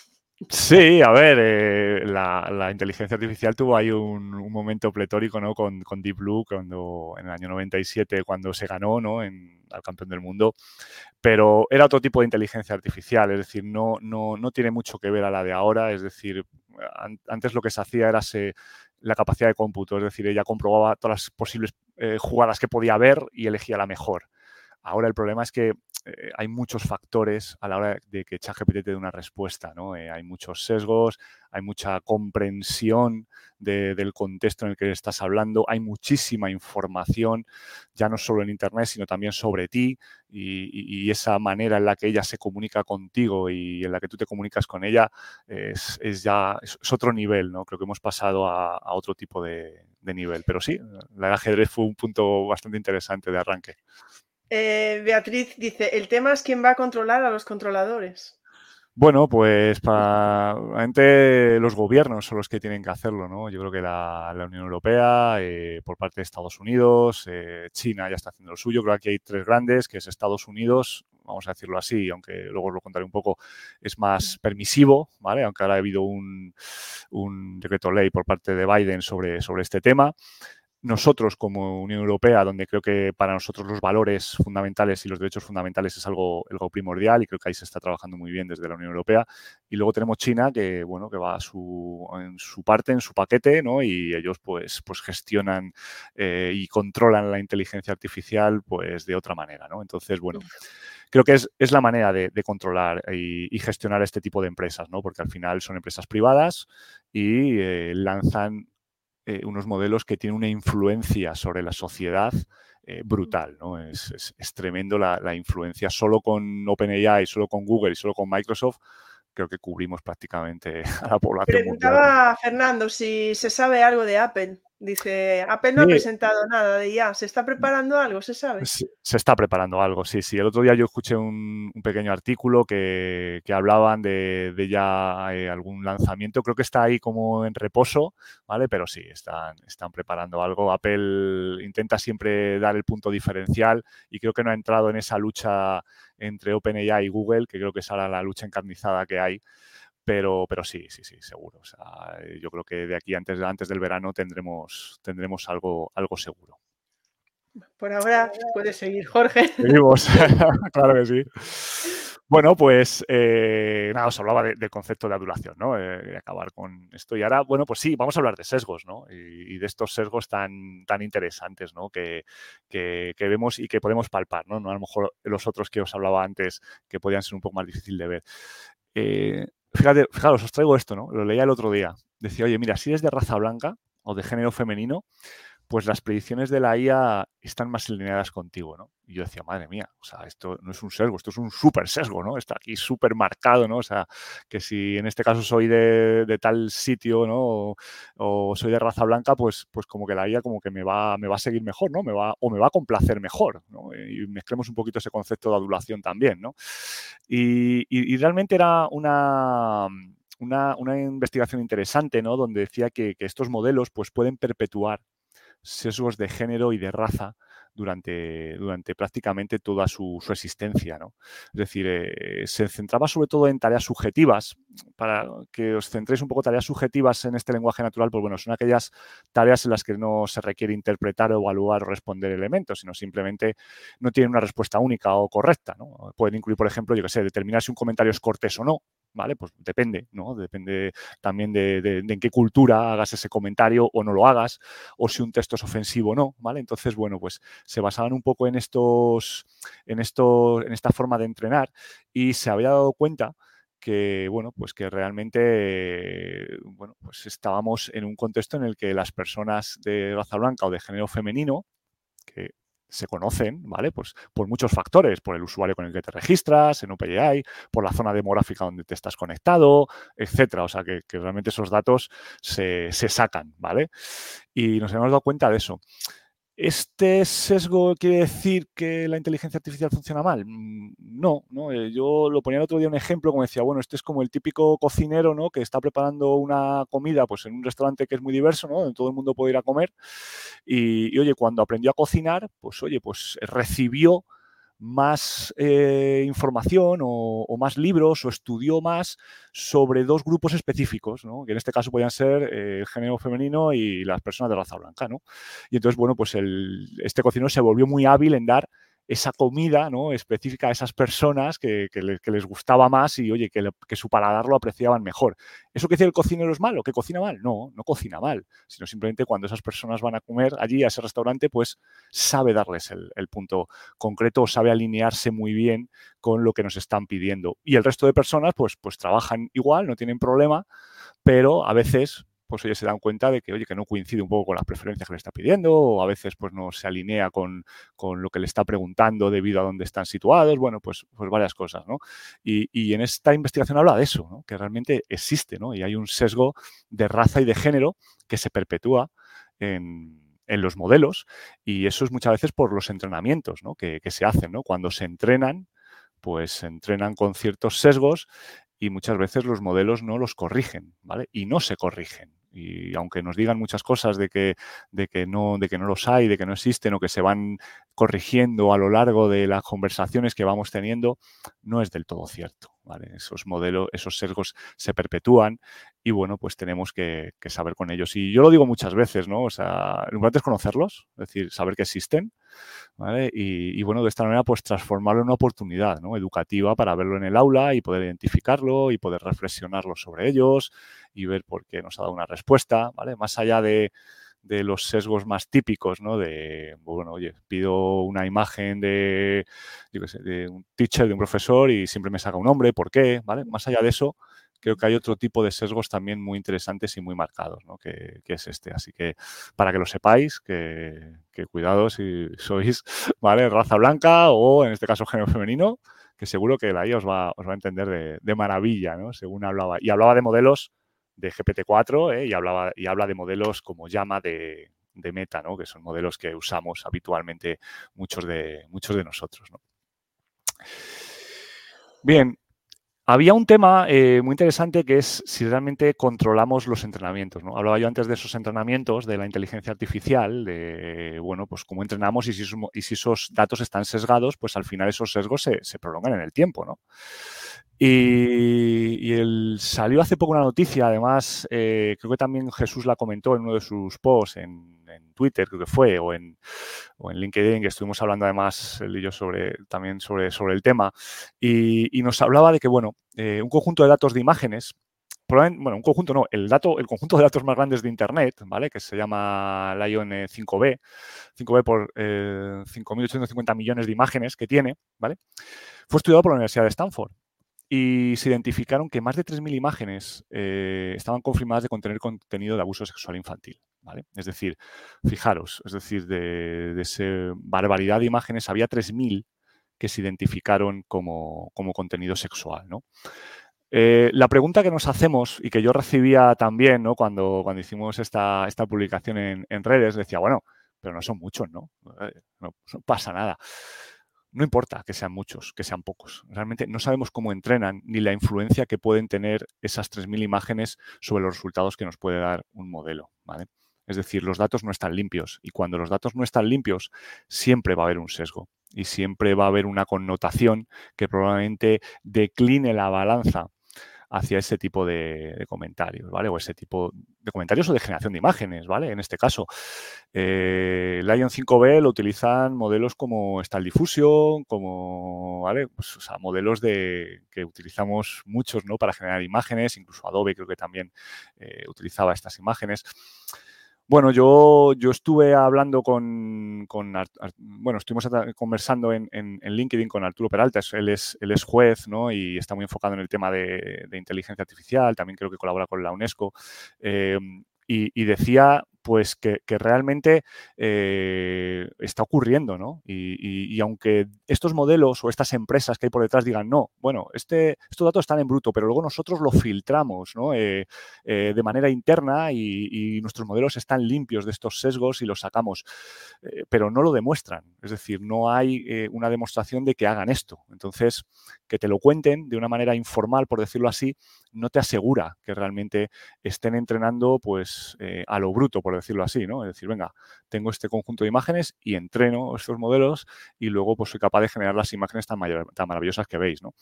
Sí, a ver, eh, la, inteligencia artificial tuvo ahí un, momento pletórico ¿no? con, Deep Blue cuando, en el año 97 cuando se ganó ¿no? en, al campeón del mundo, pero era otro tipo de inteligencia artificial, es decir, no, no, no tiene mucho que ver a la de ahora, es decir, antes lo que se hacía era la capacidad de cómputo, es decir, ella comprobaba todas las posibles eh, jugadas que podía ver y elegía la mejor. Ahora el problema es que eh, hay muchos factores a la hora de que ChatGPT te dé una respuesta, ¿no? Eh, hay muchos sesgos, hay mucha comprensión del contexto en el que estás hablando, hay muchísima información, ya no solo en Internet, sino también sobre ti y, esa manera en la que ella se comunica contigo y en la que tú te comunicas con ella es, ya es, otro nivel, ¿no? Creo que hemos pasado a, otro tipo de, de nivel, pero sí, la ajedrez fue un punto bastante interesante de arranque. Eh, Beatriz dice, el tema es quién va a controlar a los controladores. Bueno, pues para los gobiernos son los que tienen que hacerlo, ¿no? Yo creo que la, Unión Europea, eh, por parte de Estados Unidos, eh, China ya está haciendo lo suyo. Creo que aquí hay tres grandes, que es Estados Unidos, vamos a decirlo así, aunque luego os lo contaré un poco, es más permisivo, ¿vale? Aunque ahora ha habido un, un decreto ley por parte de Biden sobre, sobre este tema nosotros como Unión Europea, donde creo que para nosotros los valores fundamentales y los derechos fundamentales es algo, algo primordial y creo que ahí se está trabajando muy bien desde la Unión Europea. Y luego tenemos China, que bueno, que va a su, en su parte, en su paquete, ¿no? Y ellos pues, pues gestionan eh, y controlan la inteligencia artificial pues de otra manera, ¿no? Entonces, bueno creo que es, es la manera de, controlar y, gestionar este tipo de empresas, ¿no? Porque al final son empresas privadas y eh, lanzan eh, unos modelos que tienen una influencia sobre la sociedad eh, brutal, ¿no? Es, tremendo la, influencia. Solo con OpenAI, solo con Google y solo con Microsoft, creo que cubrimos prácticamente a la población. Preguntaba Fernando si se sabe algo de Apple. Dice, Apple no ha presentado nada de ya. ¿Se está preparando algo? ¿Se sabe? Se, está preparando algo, sí, sí. El otro día yo escuché un, pequeño artículo que, hablaban de, ya eh, algún lanzamiento. Creo que está ahí como en reposo, ¿vale? Pero sí, están, están preparando algo. Apple intenta siempre dar el punto diferencial y creo que no ha entrado en esa lucha entre OpenAI y Google, que creo que es ahora la lucha encarnizada que hay pero, pero sí, sí, sí, seguro. yo creo que de aquí antes, antes del verano tendremos, tendremos algo, algo seguro. Por ahora puedes seguir, Jorge. Seguimos, claro que sí. Bueno, pues eh, nada, os hablaba del concepto de adulación, ¿no? Eh, de acabar con esto. Y ahora, bueno, pues sí, vamos a hablar de sesgos, ¿no? Y, de estos sesgos tan, tan interesantes, ¿no? Que, que, vemos y que podemos palpar, ¿no? ¿no? A lo mejor los otros que os hablaba antes, que podían ser un poco más difícil de ver. Eh, fíjate, fijaros, os traigo esto, ¿no? Lo leía el otro día. Decía, oye, mira, si eres de raza blanca o de género femenino, pues las predicciones de la IA están más alineadas contigo, ¿no? Y yo decía, madre mía, o sea, esto no es un sesgo, esto es un súper sesgo, ¿no? Está aquí súper marcado, ¿no? O sea, que si en este caso soy de, tal sitio, ¿no? O, soy de raza blanca, pues, pues como que la IA como que me va, me va a seguir mejor, ¿no? Me va, o me va a complacer mejor, ¿no? Y mezclemos un poquito ese concepto de adulación también, ¿no? Y, realmente era una... Una, investigación interesante, ¿no? Donde decía que, que, estos modelos pues, pueden perpetuar sesgos de género y de raza durante, durante prácticamente toda su, existencia. ¿no? Es decir, eh, se centraba sobre todo en tareas subjetivas. Para que os centréis un poco tareas subjetivas en este lenguaje natural, pues bueno, son aquellas tareas en las que no se requiere interpretar, evaluar o responder elementos, sino simplemente no tienen una respuesta única o correcta. ¿no? Pueden incluir, por ejemplo, yo que sé, determinar si un comentario es cortés o no, ¿vale? Pues depende, ¿no? Depende también de, en qué cultura hagas ese comentario o no lo hagas, o si un texto es ofensivo o no, ¿vale? Entonces, bueno, pues se basaban un poco en estos, en esto, en esta forma de entrenar y se había dado cuenta que, bueno, pues que realmente, bueno, pues estábamos en un contexto en el que las personas de raza blanca o de género femenino, que se conocen, ¿vale? Pues por muchos factores, por el usuario con el que te registras en OpenAI, por la zona demográfica donde te estás conectado, etcétera. O sea, que, realmente esos datos se, sacan, ¿vale? Y nos hemos dado cuenta de eso. ¿Este sesgo quiere decir que la inteligencia artificial funciona mal? Mm, no, no. Eh, yo lo ponía el otro día un ejemplo, como decía, bueno, este es como el típico cocinero, ¿no? Que está preparando una comida, pues en un restaurante que es muy diverso, ¿no? Donde todo el mundo puede ir a comer. Y, y oye, cuando aprendió a cocinar, pues oye, pues recibió más eh, información o, más libros o estudió más sobre dos grupos específicos, ¿no? que en este caso podían ser eh, el género femenino y las personas de raza blanca. ¿no? Y entonces, bueno, pues el, este cocinero se volvió muy hábil en dar esa comida ¿no? específica a esas personas que, les gustaba más y, oye, que, su paladar lo apreciaban mejor. ¿Eso que dice el cocinero es malo? ¿Que cocina mal? No, no cocina mal, sino simplemente cuando esas personas van a comer allí a ese restaurante, pues sabe darles el, el punto concreto sabe alinearse muy bien con lo que nos están pidiendo. Y el resto de personas, pues, pues trabajan igual, no tienen problema, pero a veces pues oye, se dan cuenta de que, oye, que no coincide un poco con las preferencias que le está pidiendo, o a veces pues no se alinea con, lo que le está preguntando debido a dónde están situados, bueno, pues, pues varias cosas, ¿no? Y, en esta investigación habla de eso. Que realmente existe, ¿no? Y hay un sesgo de raza y de género que se perpetúa en, los modelos y eso es muchas veces por los entrenamientos ¿no? que, que, se hacen, ¿no? Cuando se entrenan, pues se entrenan con ciertos sesgos y muchas veces los modelos no los corrigen, ¿vale? Y no se corrigen y aunque nos digan muchas cosas de que, de que, no, de que no los hay, de que no existen o que se van corrigiendo a lo largo de las conversaciones que vamos teniendo, no es del todo cierto. Esos modelos, esos sesgos se perpetúan y bueno, pues tenemos que, saber con ellos. Y yo lo digo muchas veces, ¿no? O sea, lo importante es conocerlos, es decir, saber que existen, Y, bueno, de esta manera, pues transformarlo en una oportunidad educativa para verlo en el aula y poder identificarlo y poder reflexionarlo sobre ellos y ver por qué nos ha dado una respuesta, ¿vale? Más allá de, de los sesgos más típicos, ¿no? De, bueno, oye, pido una imagen de, de un teacher, de un profesor y siempre me saca un nombre, ¿por qué? ¿Vale? Más allá de eso, creo que hay otro tipo de sesgos también muy interesantes y muy marcados, ¿no? Que, es este. Así que para que lo sepáis, que, cuidado si sois, ¿vale? Raza blanca o en este caso género femenino, que seguro que la IA os va, os va a entender de, de maravilla, ¿no? Según hablaba. Y hablaba de modelos de GPT-4 ¿eh? y, hablaba, y habla de modelos como llama de, Meta, ¿no? que son modelos que usamos habitualmente muchos de, muchos de nosotros. Bien, había un tema eh, muy interesante que es si realmente controlamos los entrenamientos. ¿no? Hablaba yo antes de esos entrenamientos de la inteligencia artificial, de bueno, pues cómo entrenamos y si, esos, datos están sesgados, pues al final esos sesgos se, se prolongan en el tiempo. ¿no? Y, el, salió hace poco una noticia, además, eh, creo que también Jesús la comentó en uno de sus posts en, Twitter, creo que fue, o en, o en, LinkedIn, que estuvimos hablando además él y yo sobre, también sobre, sobre el tema, y, nos hablaba de que, bueno, eh, un conjunto de datos de imágenes, bueno, un conjunto no, el dato, el conjunto de datos más grandes de Internet, ¿vale? Que se llama Lion 5B, 5B por eh, 5.850 millones de imágenes que tiene, ¿vale? Fue estudiado por la Universidad de Stanford y se identificaron que más de 3.000 imágenes eh, estaban confirmadas de contener contenido de abuso sexual infantil. ¿vale? Es decir, fijaros, es decir, de, esa barbaridad de imágenes había 3.000 que se identificaron como, contenido sexual. ¿no? Eh, la pregunta que nos hacemos y que yo recibía también ¿no? cuando, cuando hicimos esta, esta publicación en, en, redes, decía, bueno, pero no son muchos, ¿no? Eh, no pasa nada. No importa que sean muchos, que sean pocos. Realmente no sabemos cómo entrenan ni la influencia que pueden tener esas 3.000 imágenes sobre los resultados que nos puede dar un modelo. Es decir, los datos no están limpios y cuando los datos no están limpios siempre va a haber un sesgo y siempre va a haber una connotación que probablemente decline la balanza hacia ese tipo de, comentarios, ¿vale? O ese tipo de comentarios o de generación de imágenes, ¿vale? En este caso, eh, Lion 5B lo utilizan modelos como Style Diffusion, como, ¿vale? Pues, o sea, modelos de, que utilizamos muchos, ¿no? Para generar imágenes, incluso Adobe creo que también eh, utilizaba estas imágenes. Bueno, yo, yo estuve hablando con, bueno, estuvimos conversando en, LinkedIn con Arturo Peralta, él es, él es juez, ¿no? Y está muy enfocado en el tema de, inteligencia artificial, también creo que colabora con la UNESCO. Eh, y, decía pues que, realmente eh, está ocurriendo, ¿no? Y, aunque estos modelos o estas empresas que hay por detrás digan, no, bueno, este, estos datos están en bruto, pero luego nosotros los filtramos, ¿no? Eh, eh, de manera interna y, nuestros modelos están limpios de estos sesgos y los sacamos, pero no lo demuestran. Es decir, no hay una demostración de que hagan esto. Entonces, que te lo cuenten de una manera informal, por decirlo así, no te asegura que realmente estén entrenando pues a lo bruto, decirlo así, ¿no? Es decir, venga, tengo este conjunto de imágenes y entreno estos modelos y luego pues soy capaz de generar las imágenes tan, tan maravillosas que veis, ¿no?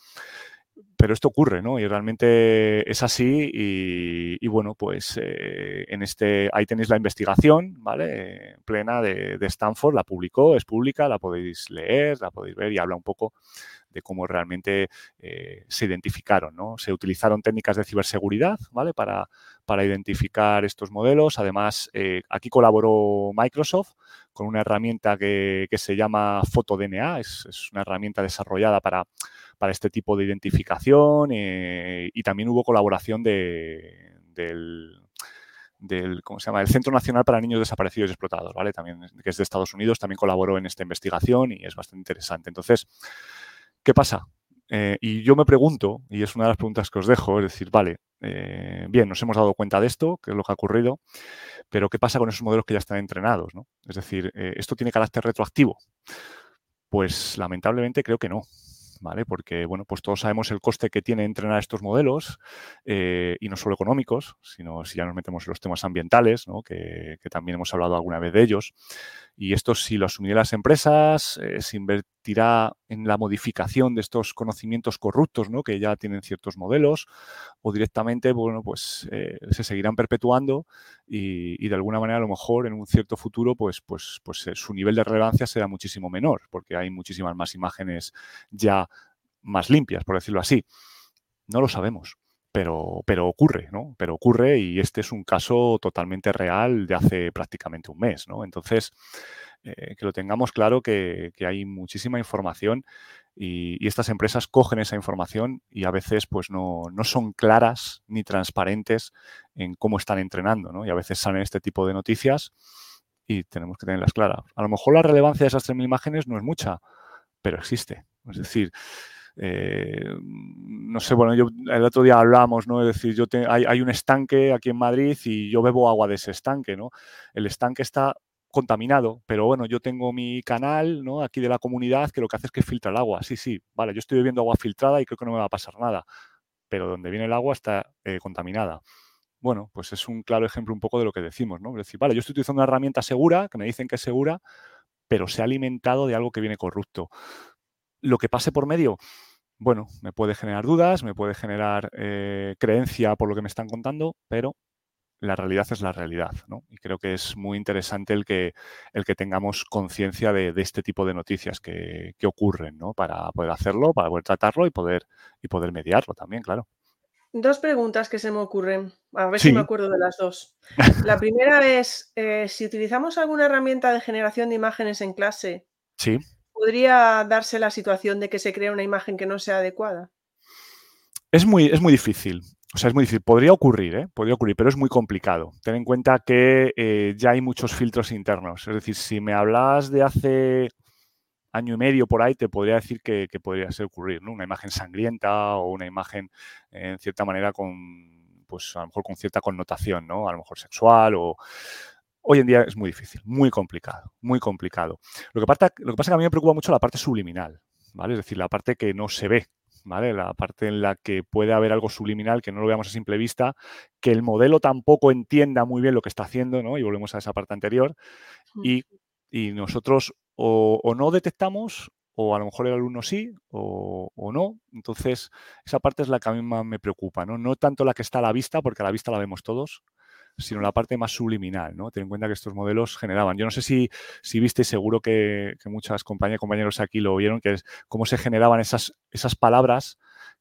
pero esto ocurre, ¿no? Y realmente es así y, bueno, pues eh, en este, ahí tenéis la investigación, ¿vale? plena de, Stanford, la publicó, es pública, la podéis leer, la podéis ver y habla un poco cómo realmente eh, se identificaron. Se utilizaron técnicas de ciberseguridad, ¿vale? Para, para identificar estos modelos. Además, eh, aquí colaboró Microsoft con una herramienta que, se llama FotoDNA, es, es una herramienta desarrollada para para este tipo de identificación eh, y también hubo colaboración de, del, del, ¿cómo se llama? El Centro Nacional para Niños Desaparecidos y Explotados, ¿vale? También, que es de Estados Unidos, también colaboró en esta investigación y es bastante interesante. Entonces, ¿qué pasa? Eh, y yo me pregunto, y es una de las preguntas que os dejo, es decir, vale, eh, bien, nos hemos dado cuenta de esto, que es lo que ha ocurrido, pero ¿qué pasa con esos modelos que ya están entrenados? ¿no? Es decir, ¿esto tiene carácter retroactivo? Pues lamentablemente creo que no. ¿vale? Porque, bueno, pues todos sabemos el coste que tiene entrenar estos modelos eh, y no solo económicos, sino si ya nos metemos en los temas ambientales, que, también hemos hablado alguna vez de ellos. Y esto si lo asumirán las empresas, eh, se invertirá en la modificación de estos conocimientos corruptos, ¿no? Que ya tienen ciertos modelos o directamente, bueno, pues eh, se seguirán perpetuando y, de alguna manera a lo mejor en un cierto futuro, pues, pues, pues su nivel de relevancia será muchísimo menor porque hay muchísimas más imágenes ya más limpias, por decirlo así. No lo sabemos pero, pero ocurre, ¿no? Pero ocurre y este es un caso totalmente real de hace prácticamente un mes, ¿no? Entonces, eh, que lo tengamos claro que, hay muchísima información y, estas empresas cogen esa información y a veces pues no, son claras ni transparentes en cómo están entrenando, ¿no? Y a veces salen este tipo de noticias y tenemos que tenerlas claras. A lo mejor la relevancia de esas 3.000 imágenes no es mucha, pero existe. Es decir, eh, no sé, bueno, yo el otro día hablamos, ¿no? Es decir, yo hay, un estanque aquí en Madrid y yo bebo agua de ese estanque, ¿no? El estanque está contaminado, pero bueno, yo tengo mi canal, ¿no? Aquí de la comunidad que lo que hace es que filtra el agua. Sí, sí, vale, yo estoy bebiendo agua filtrada y creo que no me va a pasar nada, pero donde viene el agua está eh, contaminada. Bueno, pues es un claro ejemplo un poco de lo que decimos, ¿no? Es decir, vale, yo estoy utilizando una herramienta segura, que me dicen que es segura, pero se ha alimentado de algo que viene corrupto. Lo que pase por medio, bueno, me puede generar dudas, me puede generar eh, creencia por lo que me están contando, pero la realidad es la realidad, ¿no? Y creo que es muy interesante el que, el que tengamos conciencia de, este tipo de noticias que, ocurren, ¿no? Para poder hacerlo, para poder tratarlo y poder, y poder mediarlo también, claro. Dos preguntas que se me ocurren. A ver si me acuerdo de las dos. La primera es, eh, si utilizamos alguna herramienta de generación de imágenes en clase, sí podría darse la situación de que se crea una imagen que no sea adecuada? Es muy, es muy difícil. O sea, es muy difícil. Podría ocurrir, ¿eh? Podría ocurrir, pero es muy complicado. Ten en cuenta que eh, ya hay muchos filtros internos. Es decir, si me hablas de hace año y medio por ahí, te podría decir que, podría ser ocurrir, ¿no? Una imagen sangrienta o una imagen, en cierta manera, con, pues a lo mejor con cierta connotación, ¿no? A lo mejor sexual o Hoy en día es muy difícil, muy complicado, muy complicado. Lo que, pasa, lo que pasa es que a mí me preocupa mucho la parte subliminal, ¿vale? Es decir, la parte que no se ve, ¿vale? La parte en la que puede haber algo subliminal que no lo veamos a simple vista, que el modelo tampoco entienda muy bien lo que está haciendo, ¿no? Y volvemos a esa parte anterior. Y, nosotros o, no detectamos, o a lo mejor el alumno sí, o, o, no. Entonces, esa parte es la que a mí más me preocupa, ¿no? No tanto la que está a la vista, porque a la vista la vemos todos, sino la parte más subliminal, ¿no? Ten en cuenta que estos modelos generaban. Yo no sé si, si viste, seguro que, muchas compañeras y compañeros aquí lo vieron, que es cómo se generaban esas, esas palabras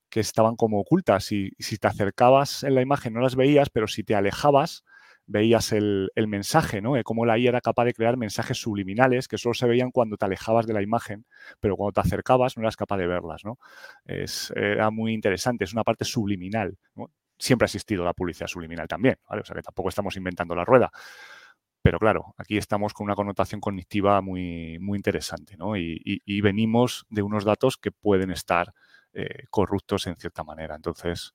que estaban como ocultas y, si te acercabas en la imagen no las veías, pero si te alejabas veías el, mensaje, ¿no? cómo la IA era capaz de crear mensajes subliminales que solo se veían cuando te alejabas de la imagen, pero cuando te acercabas no eras capaz de verlas, ¿no? Es, era muy interesante, es una parte subliminal. Siempre ha existido la publicidad subliminal también, ¿vale? O sea que tampoco estamos inventando la rueda. Pero claro, aquí estamos con una connotación cognitiva muy, muy interesante, ¿no? Y, venimos de unos datos que pueden estar eh, corruptos en cierta manera. Entonces,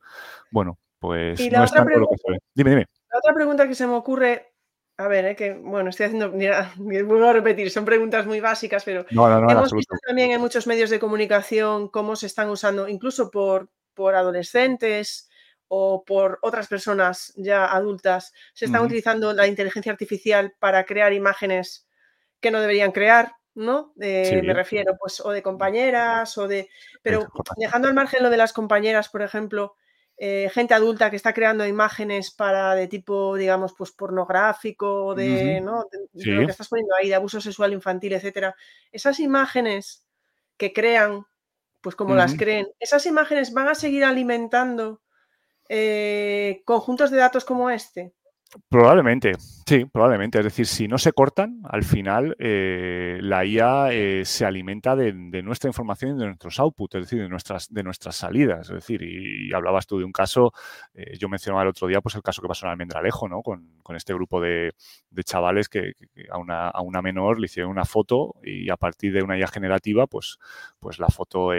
bueno, pues no es tanto lo que se ve. Dime, dime. La otra pregunta que se me ocurre a ver, es que, bueno, estoy haciendo, mira, vuelvo a repetir, son preguntas muy básicas, pero hemos visto también en muchos medios de comunicación cómo se están usando, incluso por, por adolescentes o por otras personas ya adultas, se están utilizando la inteligencia artificial para crear imágenes que no deberían crear, ¿no? Me refiero, pues, o de compañeras, o de. Pero dejando al margen lo de las compañeras, por ejemplo, eh, gente adulta que está creando imágenes para de tipo, digamos, pues pornográfico, de, ¿no? lo que estás poniendo ahí, de abuso sexual infantil, etcétera. Esas imágenes que crean, pues como las creen, esas imágenes van a seguir alimentando eh, conjuntos de datos como este. Probablemente, sí, probablemente. Es decir, si no se cortan, al final eh, la IA eh, se alimenta de, nuestra información y de nuestros outputs, es decir, de nuestras, de nuestras salidas. Es decir, y, hablabas tú de un caso, eh, yo mencionaba el otro día, pues el caso que pasó en Almendralejo, ¿no? Con, este grupo de, chavales que, a, una, a, una, menor le hicieron una foto y a partir de una IA generativa, pues, pues la foto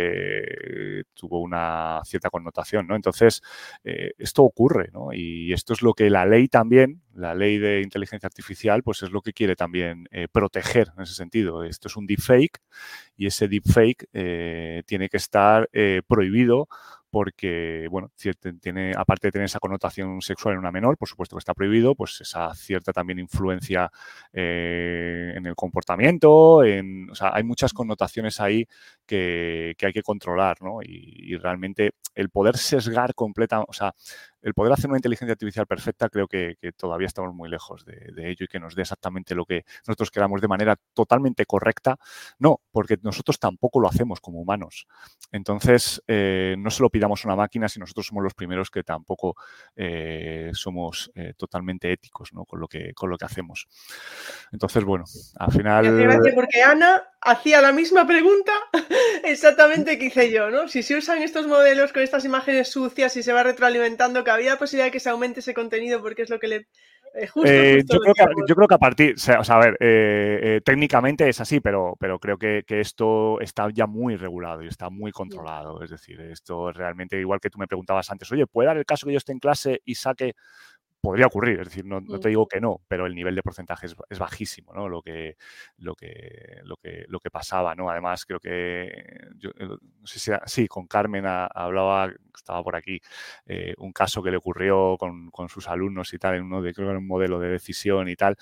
tuvo una cierta connotación, ¿no? Entonces, esto ocurre, ¿no? Y esto es lo que la ley también la ley de inteligencia artificial, pues es lo que quiere también eh, proteger en ese sentido. Esto es un deepfake y ese deepfake eh, tiene que estar eh, prohibido porque, bueno, tiene, aparte de tener esa connotación sexual en una menor, por supuesto que está prohibido, pues esa cierta también influencia en el comportamiento, en, o sea, hay muchas connotaciones ahí que, hay que controlar, ¿no? Y, y, realmente el poder sesgar completa, o sea, el poder hacer una inteligencia artificial perfecta creo que, todavía estamos muy lejos de, ello y que nos dé exactamente lo que nosotros queramos de manera totalmente correcta. No, porque nosotros tampoco lo hacemos como humanos. Entonces, eh, no se lo pidamos a una máquina si nosotros somos los primeros que tampoco eh, somos eh, totalmente éticos con, lo que, con lo que hacemos. Entonces, bueno, al final... Porque Ana hacía la misma pregunta exactamente que hice yo, ¿no? Si se usan estos modelos con estas imágenes sucias y se va retroalimentando, ¿había posibilidad de que se aumente ese contenido porque es lo que le... Eh, eh, yo, creo que, a partir, o sea, a ver, eh, técnicamente es así, pero, pero creo que, esto está ya muy regulado y está muy controlado. Es decir, esto realmente, igual que tú me preguntabas antes, oye, ¿puede dar el caso que yo esté en clase y saque podría ocurrir, es decir, no, te digo que no, pero el nivel de porcentaje es, bajísimo, ¿no? Lo que, lo que, lo que, lo que pasaba, ¿no? Además, creo que, yo, eh, no sé si sí, con Carmen hablaba, estaba por aquí, eh, un caso que le ocurrió con, con, sus alumnos y tal, en uno de, creo que era un modelo de decisión y tal.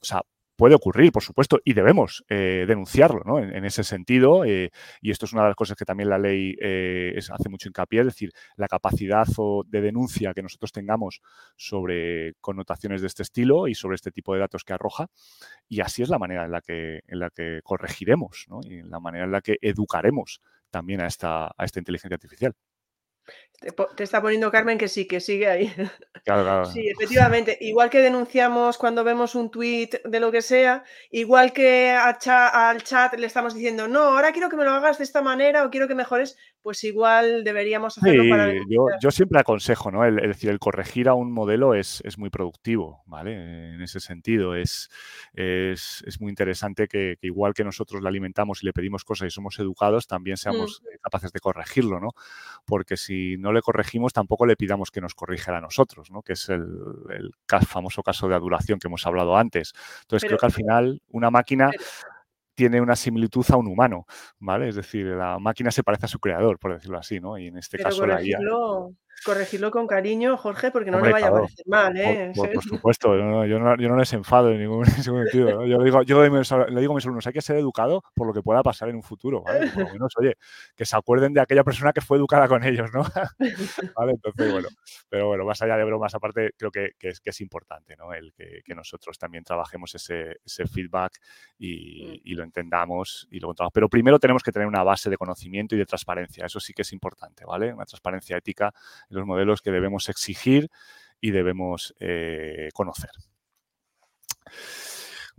O sea, puede ocurrir, por supuesto, y debemos eh, denunciarlo ¿no? en, ese sentido. Eh, y esto es una de las cosas que también la ley eh, hace mucho hincapié, es decir, la capacidad de denuncia que nosotros tengamos sobre connotaciones de este estilo y sobre este tipo de datos que arroja. Y así es la manera en la que, en la que corregiremos ¿no? y la manera en la que educaremos también a esta, a esta inteligencia artificial. Te, está poniendo Carmen que sí, que sigue ahí. Claro, claro. Sí, efectivamente. Igual que denunciamos cuando vemos un tweet de lo que sea, igual que al chat le estamos diciendo, no, ahora quiero que me lo hagas de esta manera o quiero que mejores, pues igual deberíamos hacerlo para. Yo, siempre aconsejo, ¿no? El, decir, el corregir a un modelo es, muy productivo, ¿vale? En ese sentido, es, es, muy interesante que, igual que nosotros le alimentamos y le pedimos cosas y somos educados, también seamos mm. capaces de corregirlo, ¿no? Porque si no le corregimos, tampoco le pidamos que nos corrija a nosotros, ¿no? Que es el, famoso caso de adulación que hemos hablado antes. Entonces, creo que al final una máquina tiene una similitud a un humano, ¿vale? Es decir, la máquina se parece a su creador, por decirlo así, ¿no? Y en este caso la IA corregirlo con cariño, Jorge, porque no le vaya a parecer mal, ¿eh? Por, supuesto, yo no, yo, no, les enfado en ningún, sentido. Yo, digo, yo le digo a mis alumnos, hay que ser educado por lo que pueda pasar en un futuro, ¿vale? Por lo menos, oye, que se acuerden de aquella persona que fue educada con ellos, ¿no? ¿Vale? Entonces, bueno, pero bueno, más allá de bromas, aparte, creo que, que, es, que es importante, ¿no? El que, que nosotros también trabajemos ese, ese feedback y, mm. y, lo entendamos y lo contamos. Pero primero tenemos que tener una base de conocimiento y de transparencia, eso sí que es importante, ¿vale? Una transparencia ética los modelos que debemos exigir y debemos eh, conocer.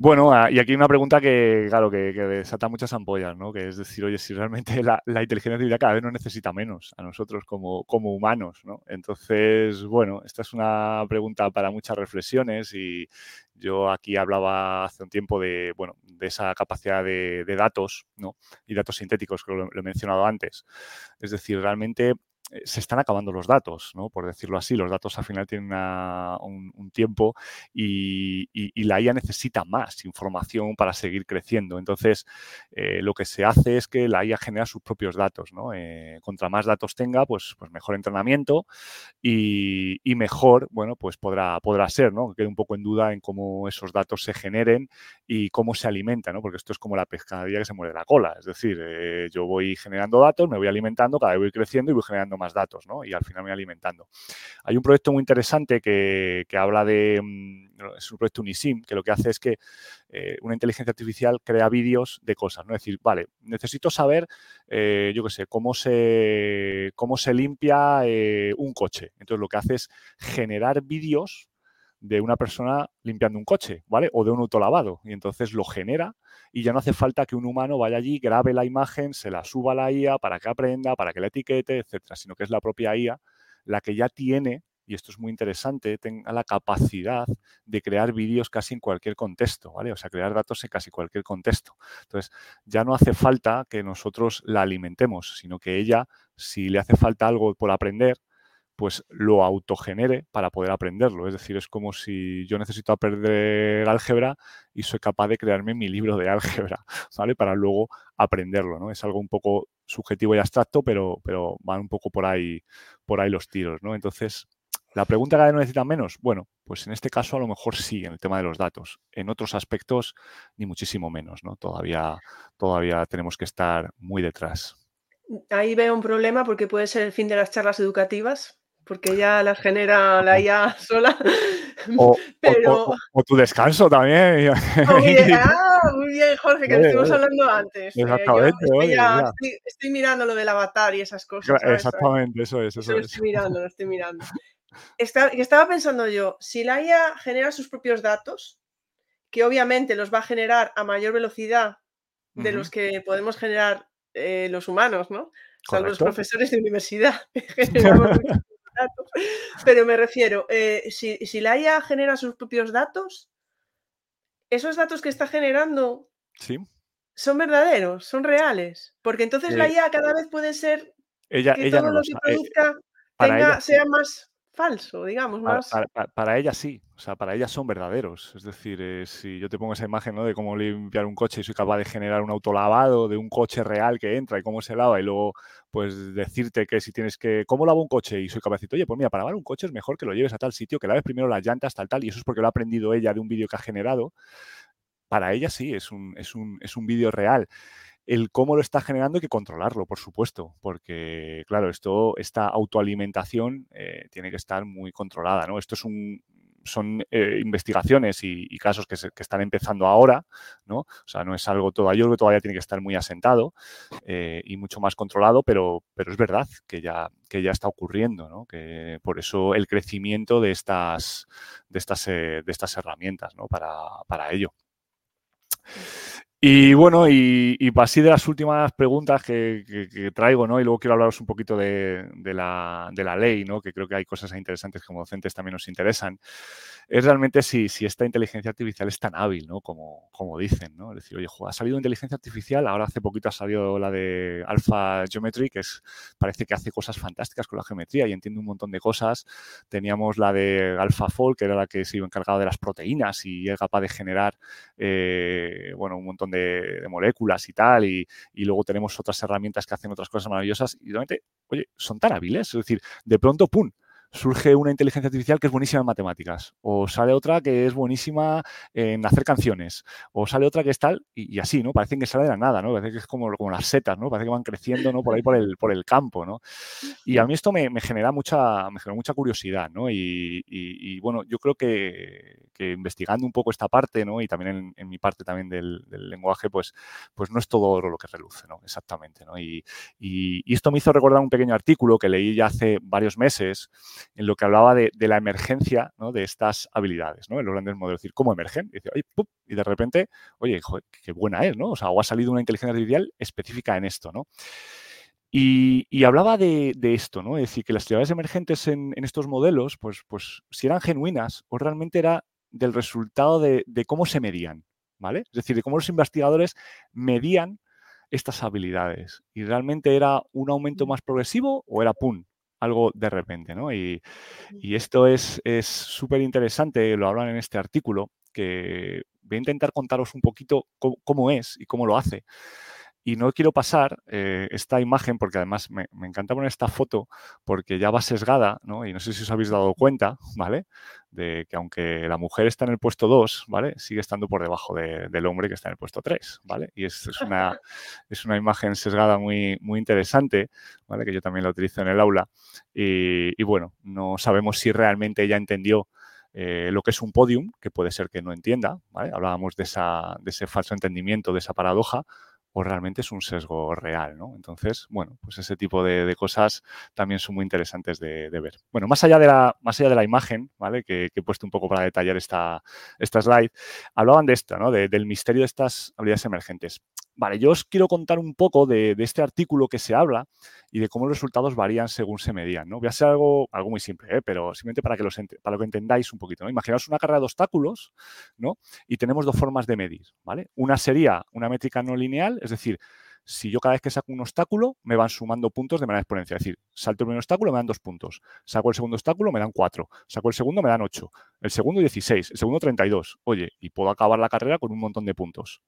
Bueno, ah, y aquí una pregunta que, claro, que, desata muchas ampollas, ¿no? Que es decir, oye, si realmente la, inteligencia artificial cada vez nos necesita menos a nosotros como, como humanos, ¿no? Entonces, bueno, esta es una pregunta para muchas reflexiones y yo aquí hablaba hace un tiempo de, bueno, de esa capacidad de, datos, ¿no? Y datos sintéticos, que lo he mencionado antes. Es decir, realmente se están acabando los datos, ¿no? por decirlo así. Los datos al final tienen un, tiempo y, la IA necesita más información para seguir creciendo. Entonces, eh, lo que se hace es que la IA genera sus propios datos. ¿no? Eh, contra más datos tenga, pues, pues mejor entrenamiento y, mejor, bueno, pues podrá, podrá ser, ¿no? Quede un poco en duda en cómo esos datos se generen y cómo se alimentan, ¿no? Porque esto es como la pescadilla que se muere la cola. Es decir, yo voy generando datos, me voy alimentando, cada vez voy creciendo y voy generando más datos, ¿no? Y al final me alimentando. Hay un proyecto muy interesante que, habla de, mm, es un proyecto Unisim, que lo que hace es que eh, una inteligencia artificial crea vídeos de cosas, ¿no? Es decir, vale, necesito saber, eh, yo qué sé, cómo se, cómo se limpia eh, un coche. Entonces lo que hace es generar vídeos de una persona limpiando un coche, ¿vale? O de un autolavado. Y entonces lo genera y ya no hace falta que un humano vaya allí, grabe la imagen, se la suba a la IA para que aprenda, para que la etiquete, etcétera, sino que es la propia IA la que ya tiene, y esto es muy interesante, tenga la capacidad de crear vídeos casi en cualquier contexto, ¿vale? O sea, crear datos en casi cualquier contexto. Entonces, ya no hace falta que nosotros la alimentemos, sino que ella, si le hace falta algo por aprender, pues lo autogenere para poder aprenderlo. Es decir, es como si yo necesito aprender álgebra y soy capaz de crearme mi libro de álgebra, ¿vale? Para luego aprenderlo, ¿no? Es algo un poco subjetivo y abstracto, pero, pero van un poco por ahí, por ahí los tiros, ¿no? Entonces, ¿la pregunta cada vez necesita menos? Bueno, pues en este caso a lo mejor sí, en el tema de los datos. En otros aspectos, ni muchísimo menos, ¿no? Todavía, todavía tenemos que estar muy detrás. Ahí veo un problema porque puede ser el fin de las charlas educativas, porque ya las genera la IA sola. O, tu descanso también. ah, muy bien, Jorge, que estuvimos hablando antes. Eh, estoy, mirando lo del avatar y esas cosas. Exactamente, eso es. Eso lo estoy mirando, lo estoy mirando. estaba pensando yo, si la IA genera sus propios datos, que obviamente los va a generar a mayor velocidad de los que podemos generar eh, los humanos, ¿no? O sea, los profesores de universidad. Pero me refiero, eh, si, la IA genera sus propios datos, esos datos que está generando son verdaderos, son reales. Porque entonces la IA cada vez puede ser ella, que todo lo, que eh, produzca sea más falso, digamos. Más... Para, ella sí, o sea, para ella son verdaderos. Es decir, eh, si yo te pongo esa imagen ¿no? de cómo limpiar un coche y soy capaz de generar un autolavado de un coche real que entra y cómo se lava y luego pues decirte que si tienes que, ¿cómo lavo un coche? Y soy capaz de decir, oye, pues mira, para lavar un coche es mejor que lo lleves a tal sitio, que laves primero las llantas, tal, tal, y eso es porque lo ha aprendido ella de un vídeo que ha generado. Para ella sí, es un, es un, es un vídeo real el cómo lo está generando hay que controlarlo, por supuesto, porque, claro, esto, esta autoalimentación eh, tiene que estar muy controlada, ¿no? Esto es un, son eh, investigaciones y, casos que, están empezando ahora, ¿no? O sea, no es algo todavía, yo que todavía tiene que estar muy asentado eh, y mucho más controlado, pero, pero es verdad que ya, que ya está ocurriendo, ¿no? Que por eso el crecimiento de estas, de estas, de estas herramientas, ¿no? Para, para ello. Y bueno, y, así de las últimas preguntas que, traigo, ¿no? Y luego quiero hablaros un poquito de, la, de, la, ley, ¿no? Que creo que hay cosas interesantes que como docentes también nos interesan es realmente si, si, esta inteligencia artificial es tan hábil, ¿no? Como, como dicen, ¿no? Es decir, oye, ha salido inteligencia artificial, ahora hace poquito ha salido la de Alpha Geometry, que es, parece que hace cosas fantásticas con la geometría y entiende un montón de cosas. Teníamos la de AlphaFold, que era la que se iba encargada de las proteínas y es capaz de generar, eh, bueno, un montón de, moléculas y tal, y, y, luego tenemos otras herramientas que hacen otras cosas maravillosas y realmente, oye, son tan hábiles, es decir, de pronto, ¡pum!, surge una inteligencia artificial que es buenísima en matemáticas, o sale otra que es buenísima en hacer canciones, o sale otra que es tal, y, así, ¿no? Parecen que sale de la nada, ¿no? Parece que es como, como las setas, ¿no? Parece que van creciendo, ¿no? Por ahí por el, por el campo, ¿no? Y a mí esto me, genera mucha, me genera mucha curiosidad, ¿no? Y, bueno, yo creo que, investigando un poco esta parte, ¿no? Y también en, mi parte también del, lenguaje, pues, pues no es todo oro lo que reluce, ¿no? Exactamente, ¿no? Y, y esto me hizo recordar un pequeño artículo que leí ya hace varios meses, en lo que hablaba de, la emergencia de estas habilidades, ¿no? En los grandes modelos. Es decir, ¿cómo emergen? Y, dice, y de repente, oye, qué buena es, ¿no? O sea, o ha salido una inteligencia artificial específica en esto, ¿no? Y, hablaba de, esto, ¿no? Es decir, que las actividades emergentes en, estos modelos, pues, pues si eran genuinas o realmente era del resultado de, cómo se medían, ¿vale? Es decir, de cómo los investigadores medían estas habilidades. Y realmente era un aumento más progresivo o era pum, algo de repente, ¿no? Y, esto es súper interesante, lo hablan en este artículo, que voy a intentar contaros un poquito cómo es y cómo lo hace. Y no quiero pasar eh, esta imagen, porque además me, encanta poner esta foto, porque ya va sesgada, ¿no? Y no sé si os habéis dado cuenta, ¿vale? De que aunque la mujer está en el puesto 2, ¿vale? Sigue estando por debajo del hombre que está en el puesto 3, ¿vale? Y es, una, es una imagen sesgada muy, muy interesante, ¿vale? Que yo también la utilizo en el aula. Y, bueno, no sabemos si realmente ella entendió eh, lo que es un podium, que puede ser que no entienda, ¿vale? Hablábamos de, esa, de ese falso entendimiento, de esa paradoja, o realmente es un sesgo real, ¿no? Entonces, bueno, pues ese tipo de, cosas también son muy interesantes de, ver. Bueno, más allá de la, más allá de la imagen, ¿vale? Que, he puesto un poco para detallar esta, esta slide, hablaban de esto, ¿no? del misterio de estas habilidades emergentes. Vale, yo os quiero contar un poco de, este artículo que se habla y de cómo los resultados varían según se medían. ¿no? Voy a hacer algo, algo muy simple, ¿eh? pero simplemente para que, los, para que entendáis un poquito. ¿no? Imaginaos una carrera de obstáculos ¿no? y tenemos dos formas de medir. ¿vale? Una sería una métrica no lineal, es decir, si yo cada vez que saco un obstáculo me van sumando puntos de manera exponencial. Es decir, salto el primer obstáculo me dan dos puntos, saco el segundo obstáculo me dan cuatro, saco el segundo me dan ocho, el segundo 16, el segundo 32. Oye, y puedo acabar la carrera con un montón de puntos.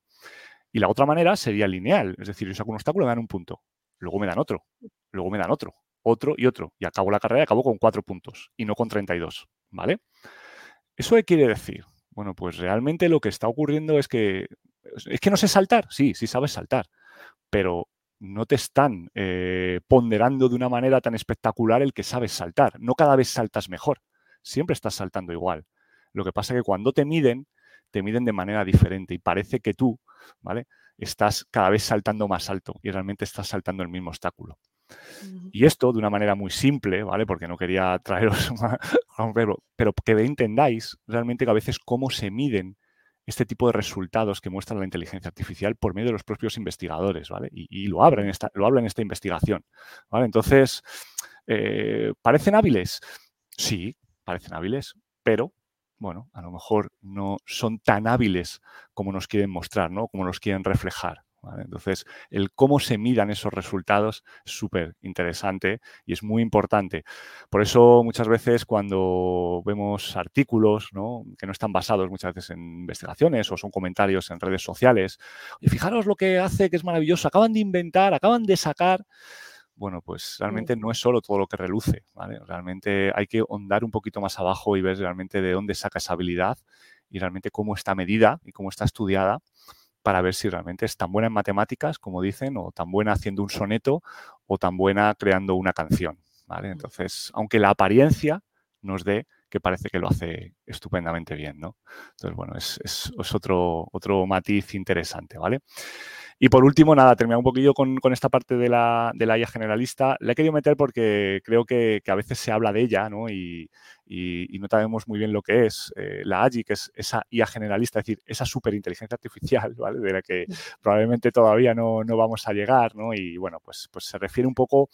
Y la otra manera sería lineal, es decir, yo saco un obstáculo, me dan un punto, luego me dan otro, luego me dan otro, otro y otro, y acabo la carrera y acabo con cuatro puntos y no con 32, ¿vale? ¿Eso qué quiere decir? Bueno, pues realmente lo que está ocurriendo es que es que no sé saltar, sí, sí sabes saltar, pero no te están eh, ponderando de una manera tan espectacular el que sabes saltar. No cada vez saltas mejor, siempre estás saltando igual. Lo que pasa es que cuando te miden, te miden de manera diferente y parece que tú, ¿vale? Estás cada vez saltando más alto y realmente estás saltando el mismo obstáculo. Y esto de una manera muy simple, ¿vale? Porque no quería traeros a un verbo, pero que entendáis realmente que a veces cómo se miden este tipo de resultados que muestra la inteligencia artificial por medio de los propios investigadores, ¿vale? Y, lo, abren esta, lo habla en esta investigación, ¿vale? Entonces, eh, ¿parecen hábiles? Sí, parecen hábiles, pero bueno, a lo mejor no son tan hábiles como nos quieren mostrar, ¿no? Como nos quieren reflejar. Entonces, el cómo se miran esos resultados es súper interesante y es muy importante. Por eso muchas veces cuando vemos artículos que no están basados muchas veces en investigaciones o son comentarios en redes sociales, y fijaros lo que hace que es maravilloso, acaban de inventar, acaban de sacar bueno, pues realmente no es solo todo lo que reluce, ¿vale? Realmente hay que hondar un poquito más abajo y ver realmente de dónde saca esa habilidad y realmente cómo está medida y cómo está estudiada para ver si realmente es tan buena en matemáticas, como dicen, o tan buena haciendo un soneto, o tan buena creando una canción, ¿vale? Entonces, aunque la apariencia nos dé que parece que lo hace estupendamente bien, ¿no? Entonces, bueno, es, es, es otro, otro matiz interesante, ¿vale? Y por último, nada, terminar un poquillo con, esta parte de la, de la, IA generalista. La he querido meter porque creo que, a veces se habla de ella ¿no? Y, no sabemos muy bien lo que es. Eh, la AGI, que es esa IA generalista, es decir, esa superinteligencia artificial, ¿vale? De la que probablemente todavía no, no vamos a llegar, ¿no? Y bueno, pues, pues se refiere un poco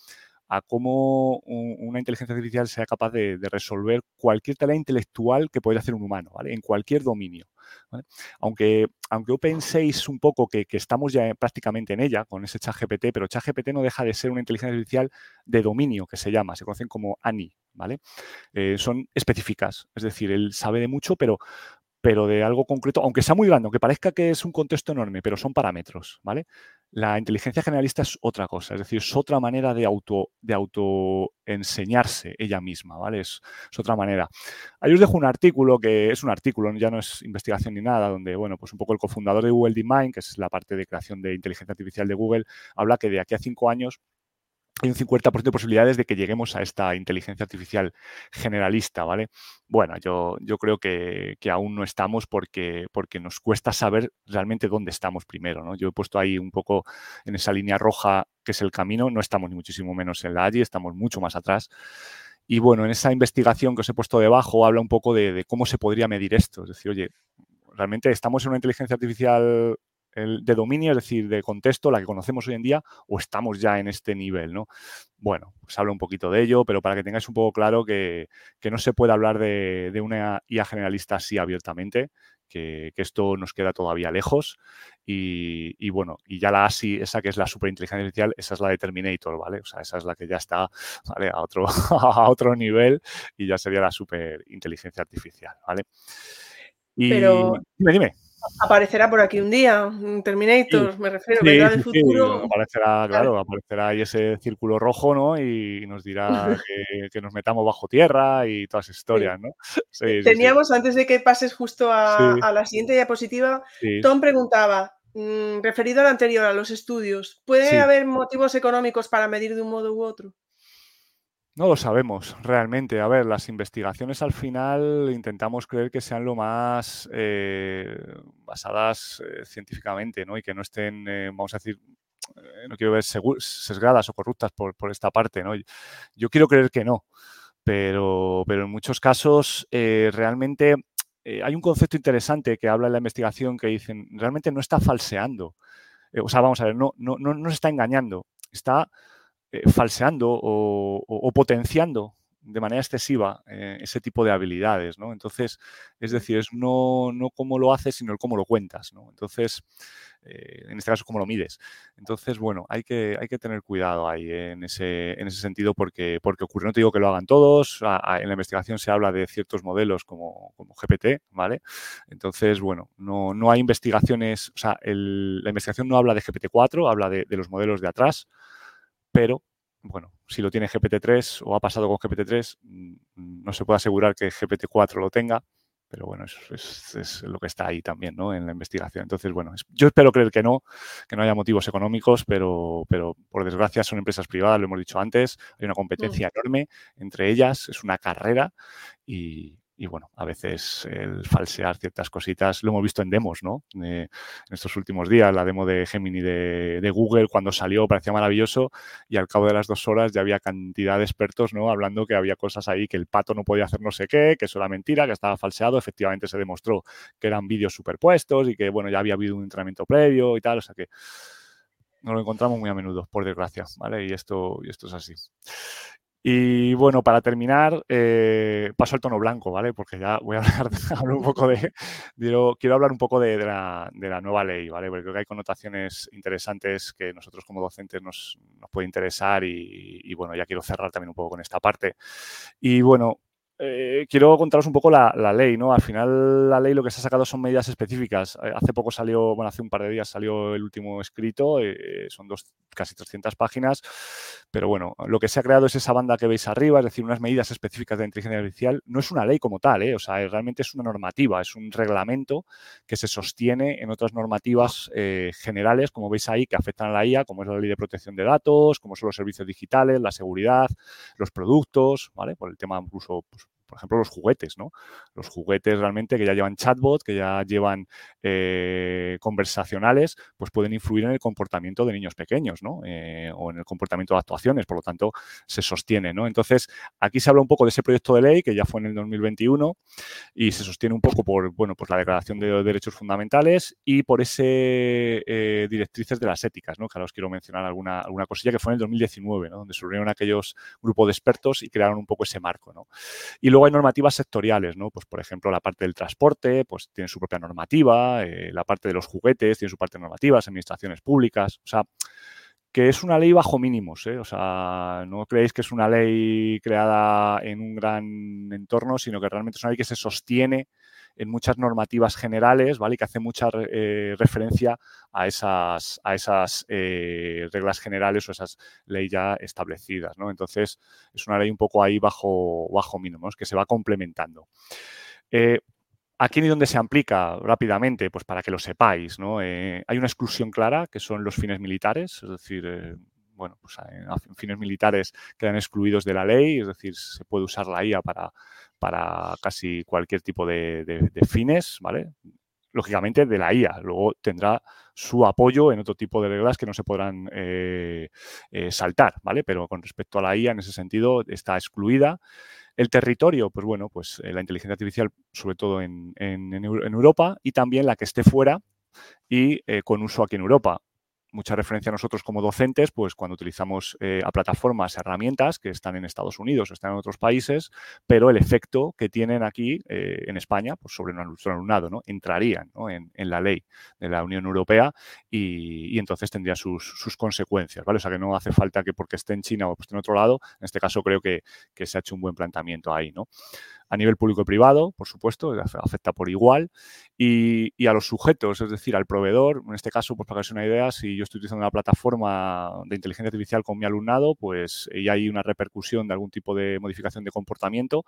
a cómo una inteligencia artificial sea capaz de, resolver cualquier tarea intelectual que pueda hacer un humano, ¿vale? En cualquier dominio. Aunque, aunque penséis un poco que, estamos ya prácticamente en ella con ese chat GPT, pero chat GPT no deja de ser una inteligencia artificial de dominio que se llama, se conocen como ANI, ¿vale? Eh, son específicas, es decir, él sabe de mucho, pero, pero de algo concreto, aunque sea muy grande, aunque parezca que es un contexto enorme, pero son parámetros, ¿vale? La inteligencia generalista es otra cosa, es decir, es otra manera de auto, de auto enseñarse ella misma, ¿vale? Es, otra manera. Ahí os dejo un artículo que es un artículo, ya no es investigación ni nada, donde, bueno, pues un poco el cofundador de Google DeepMind, que es la parte de creación de inteligencia artificial de Google, habla que de aquí a cinco años hay un 50% de posibilidades de que lleguemos a esta inteligencia artificial generalista, ¿vale? Bueno, yo, yo creo que, aún no estamos porque, porque nos cuesta saber realmente dónde estamos primero, ¿no? Yo he puesto ahí un poco en esa línea roja que es el camino, no estamos ni muchísimo menos en la AGI, estamos mucho más atrás. Y bueno, en esa investigación que os he puesto debajo habla un poco de, cómo se podría medir esto. Es decir, oye, realmente estamos en una inteligencia artificial de dominio, es decir, de contexto, la que conocemos hoy en día, o estamos ya en este nivel, ¿no? Bueno, pues habla un poquito de ello, pero para que tengáis un poco claro que, no se puede hablar de, de, una IA generalista así abiertamente, que, esto nos queda todavía lejos. Y, bueno, y ya la ASI, esa que es la superinteligencia artificial, esa es la de Terminator, ¿vale? O sea, esa es la que ya está ¿vale? a, otro, a otro nivel y ya sería la superinteligencia artificial, ¿vale? Y Pero... dime, dime. Aparecerá por aquí un día, Terminator, me refiero, sí, del futuro. Aparecerá, claro, aparecerá ahí ese círculo rojo, ¿no? Y nos dirá que, nos metamos bajo tierra y todas esas historias, ¿no? Teníamos, antes de que pases justo a, la siguiente diapositiva, Tom preguntaba, mm, referido al anterior, a los estudios, ¿puede haber motivos económicos para medir de un modo u otro? No lo sabemos realmente. A ver, las investigaciones al final intentamos creer que sean lo más eh, basadas eh, científicamente, ¿no? Y que no estén, eh, vamos a decir, no quiero ver sesgadas o corruptas por, esta parte, ¿no? Yo quiero creer que no, pero, pero en muchos casos realmente hay un concepto interesante que habla en la investigación que dicen, realmente no está falseando. o sea, vamos a ver, no, no, no, no se está engañando, está eh, falseando o, potenciando de manera excesiva eh, ese tipo de habilidades, ¿no? Entonces, es decir, es no, no cómo lo haces, sino el cómo lo cuentas. Entonces, eh, en este caso, cómo lo mides. Entonces, bueno, hay que, hay que tener cuidado ahí en, ese, en ese sentido porque, porque ocurre. No te digo que lo hagan todos, en la investigación se habla de ciertos modelos como, como GPT, ¿vale? Entonces, bueno, no, no hay investigaciones, o sea, la investigación no habla de GPT-4, habla de los modelos de atrás, pero bueno, si lo tiene GPT-3 o ha pasado con GPT-3, mm, no se puede asegurar que GPT-4 lo tenga, pero bueno, es, es, lo que está ahí también, ¿no? En la investigación. Entonces, bueno, yo espero creer que no, que no haya motivos económicos, pero, pero por desgracia son empresas privadas, lo hemos dicho antes, hay una competencia mm. enorme entre ellas, es una carrera y, y bueno, a veces el falsear ciertas cositas, lo hemos visto en demos, ¿no? en estos últimos días, la demo de Gemini de, Google, cuando salió parecía maravilloso y al cabo de las dos horas ya había cantidad de expertos, ¿no? Hablando que había cosas ahí, que el pato no podía hacer no sé qué, que eso era mentira, que estaba falseado. Efectivamente se demostró que eran vídeos superpuestos y que, bueno, ya había habido un entrenamiento previo y tal, o sea que no lo encontramos muy a menudo, por desgracia, ¿vale? Y esto, y esto es así. Y bueno, para terminar, eh, paso al tono blanco, ¿vale? Porque ya voy a hablar, un poco de, quiero hablar un poco de, la, nueva ley, ¿vale? Porque creo que hay connotaciones interesantes que nosotros como docentes nos, nos puede interesar y, y, bueno, ya quiero cerrar también un poco con esta parte. Y bueno, eh, quiero contaros un poco la, ley, ¿no? Al final la ley lo que se ha sacado son medidas específicas. Eh, hace poco salió, bueno, hace un par de días salió el último escrito, eh, son dos, casi 300 páginas, pero bueno, lo que se ha creado es esa banda que veis arriba, es decir, unas medidas específicas de inteligencia artificial. No es una ley como tal, ¿eh? O sea, realmente es una normativa, es un reglamento que se sostiene en otras normativas generales, como veis ahí, que afectan a la IA, como es la ley de protección de datos, como son los servicios digitales, la seguridad, los productos, ¿vale? Por el tema incluso pues, por ejemplo, los juguetes, ¿no? Los juguetes realmente que ya llevan chatbot, que ya llevan eh, conversacionales, pues pueden influir en el comportamiento de niños pequeños, ¿no? Eh, o en el comportamiento de actuaciones, por lo tanto, se sostiene, ¿no? Entonces, aquí se habla un poco de ese proyecto de ley que ya fue en el 2021 y se sostiene un poco por, bueno, pues la Declaración de Derechos Fundamentales y por ese eh, directrices de las éticas, ¿no? Que ahora os quiero mencionar alguna, alguna cosilla que fue en el 2019, ¿no? Donde se reunieron aquellos grupos de expertos y crearon un poco ese marco, ¿no? Y luego hay normativas sectoriales, ¿no? Pues, por ejemplo, la parte del transporte, pues tiene su propia normativa, eh, la parte de los juguetes tiene su parte normativa, las administraciones públicas, o sea, que es una ley bajo mínimos, ¿eh? O sea, no creéis que es una ley creada en un gran entorno, sino que realmente es una ley que se sostiene en muchas normativas generales, ¿vale? que hace mucha eh, referencia a esas, a esas eh, reglas generales o esas leyes ya establecidas, ¿no? Entonces, es una ley un poco ahí bajo, bajo mínimos, que se va complementando. Eh, ¿A y dónde se aplica rápidamente? Pues para que lo sepáis, ¿no? hay una exclusión clara, que son los fines militares, es decir, bueno, pues en fines militares quedan excluidos de la ley, es decir, se puede usar la IA para para casi cualquier tipo de, fines, ¿vale? lógicamente, de la IA. Luego tendrá su apoyo en otro tipo de reglas que no se podrán eh, eh, saltar, ¿vale? Pero con respecto a la IA, en ese sentido, está excluida. El territorio, pues bueno, pues la inteligencia artificial, sobre todo en, Europa, y también la que esté fuera y con uso aquí en Europa mucha referencia a nosotros como docentes, pues cuando utilizamos eh, a plataformas, herramientas que están en Estados Unidos o están en otros países, pero el efecto que tienen aquí eh, en España pues sobre nuestro alumnado, ¿no? Entrarían en, la ley de la Unión Europea y, entonces tendría sus, consecuencias, ¿vale? O sea que no hace falta que porque esté en China o esté en otro lado, en este caso creo que, que se ha hecho un buen planteamiento ahí, ¿no? A nivel público y privado, por supuesto, afecta por igual, y, a los sujetos, es decir, al proveedor. En este caso, pues para que os una idea, si yo estoy utilizando una plataforma de inteligencia artificial con mi alumnado, pues y hay una repercusión de algún tipo de modificación de comportamiento,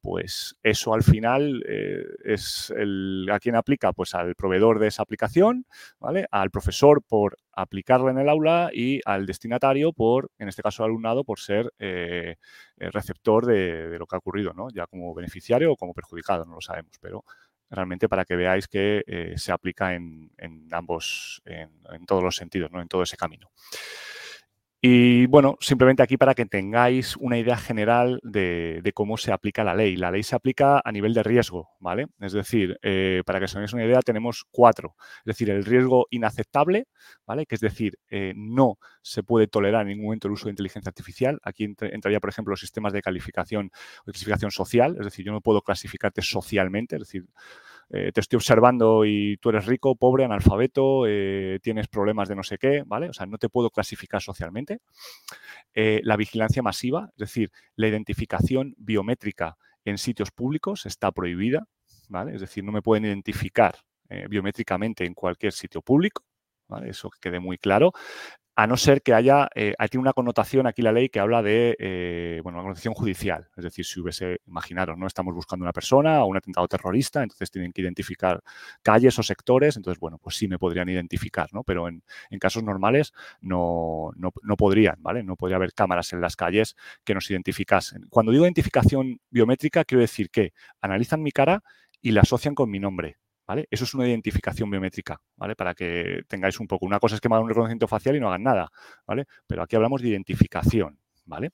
pues eso al final eh, es el, a quién aplica, pues al proveedor de esa aplicación, ¿vale? Al profesor por aplicarla en el aula y al destinatario por, en este caso al alumnado, por ser eh, receptor de, lo que ha ocurrido, ¿no? Ya como beneficiario o como perjudicado, no lo sabemos, pero realmente para que veáis que eh, se aplica en, ambos, en, en, todos los sentidos, ¿no? En todo ese camino. Y bueno, simplemente aquí para que tengáis una idea general de, cómo se aplica la ley. La ley se aplica a nivel de riesgo, ¿vale? Es decir, eh, para que os hagáis una idea, tenemos cuatro. Es decir, el riesgo inaceptable, ¿vale? Que es decir, eh, no se puede tolerar en ningún momento el uso de inteligencia artificial. Aquí entraría, por ejemplo, los sistemas de calificación o clasificación social. Es decir, yo no puedo clasificarte socialmente. Es decir, eh, te estoy observando y tú eres rico, pobre, analfabeto, eh, tienes problemas de no sé qué, ¿vale? O sea, no te puedo clasificar socialmente. Eh, la vigilancia masiva, es decir, la identificación biométrica en sitios públicos está prohibida, ¿vale? Es decir, no me pueden identificar biométricamente en cualquier sitio público, ¿vale? Eso que quede muy claro a no ser que haya, eh, tiene una connotación aquí la ley que habla de, eh, bueno, una connotación judicial. Es decir, si hubiese, imaginaros, ¿no? Estamos buscando una persona o un atentado terrorista, entonces tienen que identificar calles o sectores, entonces, bueno, pues sí me podrían identificar, ¿no? Pero en, casos normales no, no, no, podrían, ¿vale? No podría haber cámaras en las calles que nos identificasen. Cuando digo identificación biométrica, quiero decir que analizan mi cara y la asocian con mi nombre. Eso es una identificación biométrica, ¿vale? Para que tengáis un poco. Una cosa es que me hagan un reconocimiento facial y no hagan nada, ¿vale? Pero aquí hablamos de identificación, ¿vale?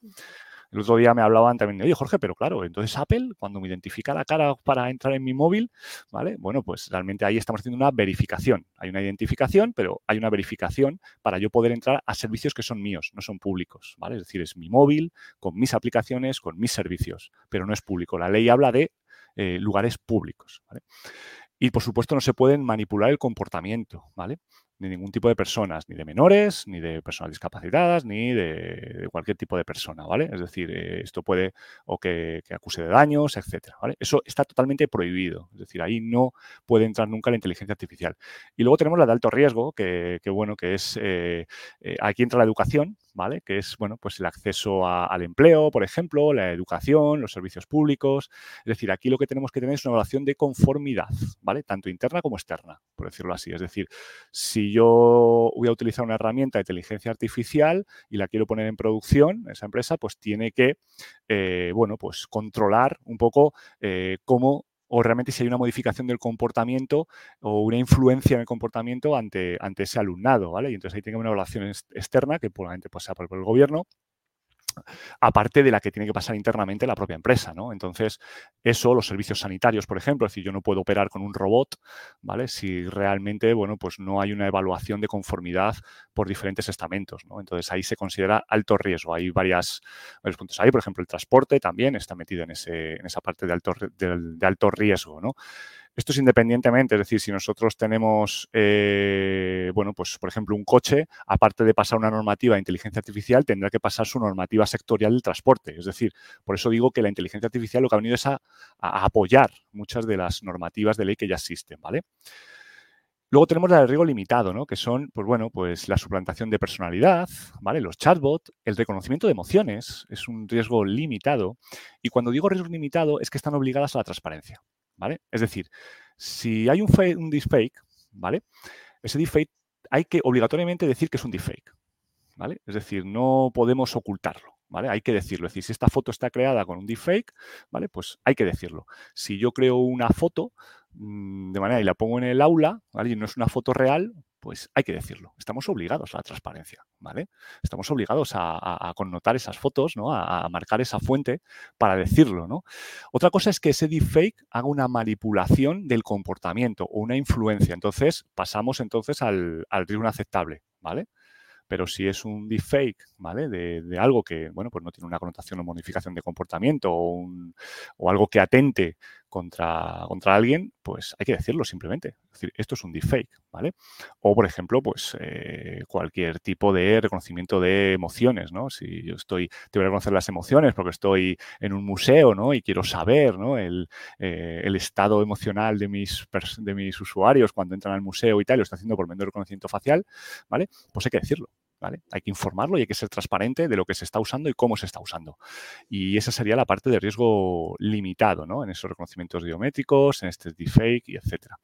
El otro día me hablaban también oye, Jorge, pero claro, entonces Apple, cuando me identifica la cara para entrar en mi móvil, ¿vale? Bueno, pues realmente ahí estamos haciendo una verificación. Hay una identificación, pero hay una verificación para yo poder entrar a servicios que son míos, no son públicos, ¿vale? Es decir, es mi móvil, con mis aplicaciones, con mis servicios, pero no es público. La ley habla de eh, lugares públicos, ¿vale? Y por supuesto no se pueden manipular el comportamiento, ¿vale? De ningún tipo de personas, ni de menores, ni de personas discapacitadas, ni de, cualquier tipo de persona, ¿vale? Es decir, eh, esto puede o que, acuse de daños, etcétera, ¿vale? Eso está totalmente prohibido, es decir, ahí no puede entrar nunca la inteligencia artificial. Y luego tenemos la de alto riesgo, que, bueno, que es, eh, eh, aquí entra la educación, ¿vale? Que es, bueno, pues el acceso al empleo, por ejemplo, la educación, los servicios públicos. Es decir, aquí lo que tenemos que tener es una evaluación de conformidad, ¿vale? Tanto interna como externa, por decirlo así. Es decir, si yo voy a utilizar una herramienta de inteligencia artificial y la quiero poner en producción, esa empresa pues tiene que, eh, bueno, pues controlar un poco eh, cómo o realmente si hay una modificación del comportamiento o una influencia en el comportamiento ante, ante ese alumnado, ¿vale? Y entonces ahí tiene una evaluación externa que probablemente pues, sea por el gobierno aparte de la que tiene que pasar internamente la propia empresa, ¿no? Entonces, eso, los servicios sanitarios, por ejemplo, es decir, yo no puedo operar con un robot, ¿vale? Si realmente, bueno, pues no hay una evaluación de conformidad por diferentes estamentos, ¿no? Entonces, ahí se considera alto riesgo. Hay varias, varios puntos ahí, por ejemplo, el transporte también está metido en, esa parte de alto, de alto riesgo, ¿no? Esto es independientemente, es decir, si nosotros tenemos, eh, bueno, pues por ejemplo, un coche, aparte de pasar una normativa de inteligencia artificial, tendrá que pasar su normativa sectorial del transporte. Es decir, por eso digo que la inteligencia artificial lo que ha venido es a, apoyar muchas de las normativas de ley que ya existen, ¿vale? Luego tenemos la de riesgo limitado, ¿no? Que son, pues bueno, pues la suplantación de personalidad, ¿vale? Los chatbots, el reconocimiento de emociones, es un riesgo limitado. Y cuando digo riesgo limitado es que están obligadas a la transparencia. ¿Vale? Es decir, si hay un, un deepfake, ¿vale? Ese deepfake hay que obligatoriamente decir que es un deepfake, ¿vale? Es decir, no podemos ocultarlo, ¿vale? Hay que decirlo. Es decir, si esta foto está creada con un deepfake, ¿vale? Pues hay que decirlo. Si yo creo una foto mm, de manera y la pongo en el aula, ¿vale? Y no es una foto real, pues hay que decirlo. Estamos obligados a la transparencia, ¿vale? Estamos obligados a, connotar esas fotos, ¿no? A, marcar esa fuente para decirlo, ¿no? Otra cosa es que ese deepfake haga una manipulación del comportamiento o una influencia. Entonces, pasamos entonces al, al riesgo inaceptable, ¿vale? pero si es un deepfake, ¿vale? De, algo que, bueno, pues no tiene una connotación o modificación de comportamiento o, o algo que atente contra, contra alguien, pues hay que decirlo simplemente. Es decir, esto es un deepfake, ¿vale? O, por ejemplo, pues eh, cualquier tipo de reconocimiento de emociones, ¿no? Si yo estoy, te voy a reconocer las emociones porque estoy en un museo, ¿no? Y quiero saber, ¿no? El, eh, el estado emocional de mis, de mis usuarios cuando entran al museo y tal, lo está haciendo por medio de reconocimiento facial, ¿vale? Pues hay que decirlo, hay que informarlo y hay que ser transparente de lo que se está usando y cómo se está usando. Y esa sería la parte de riesgo limitado, ¿no? En esos reconocimientos biométricos, en este deepfake y etcétera.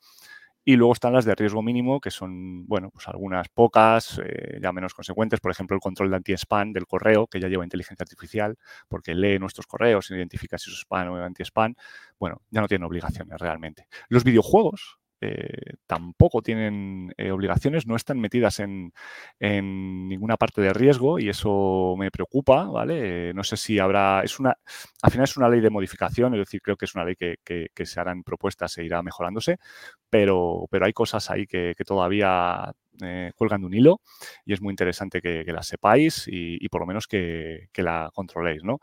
Y luego están las de riesgo mínimo, que son, bueno, pues algunas pocas, eh, ya menos consecuentes. Por ejemplo, el control de anti-spam del correo, que ya lleva inteligencia artificial, porque lee nuestros correos, identifica si es spam o anti-spam. Bueno, ya no tiene obligaciones realmente. Los videojuegos, eh, tampoco tienen eh, obligaciones, no están metidas en, ninguna parte de riesgo y eso me preocupa, ¿vale? no sé si habrá, es una, al final es una ley de modificación, es decir, creo que es una ley que, se harán propuestas e irá mejorándose, pero, pero hay cosas ahí que, todavía eh, cuelgan de un hilo y es muy interesante que, las sepáis y, por lo menos que, la controléis, ¿no?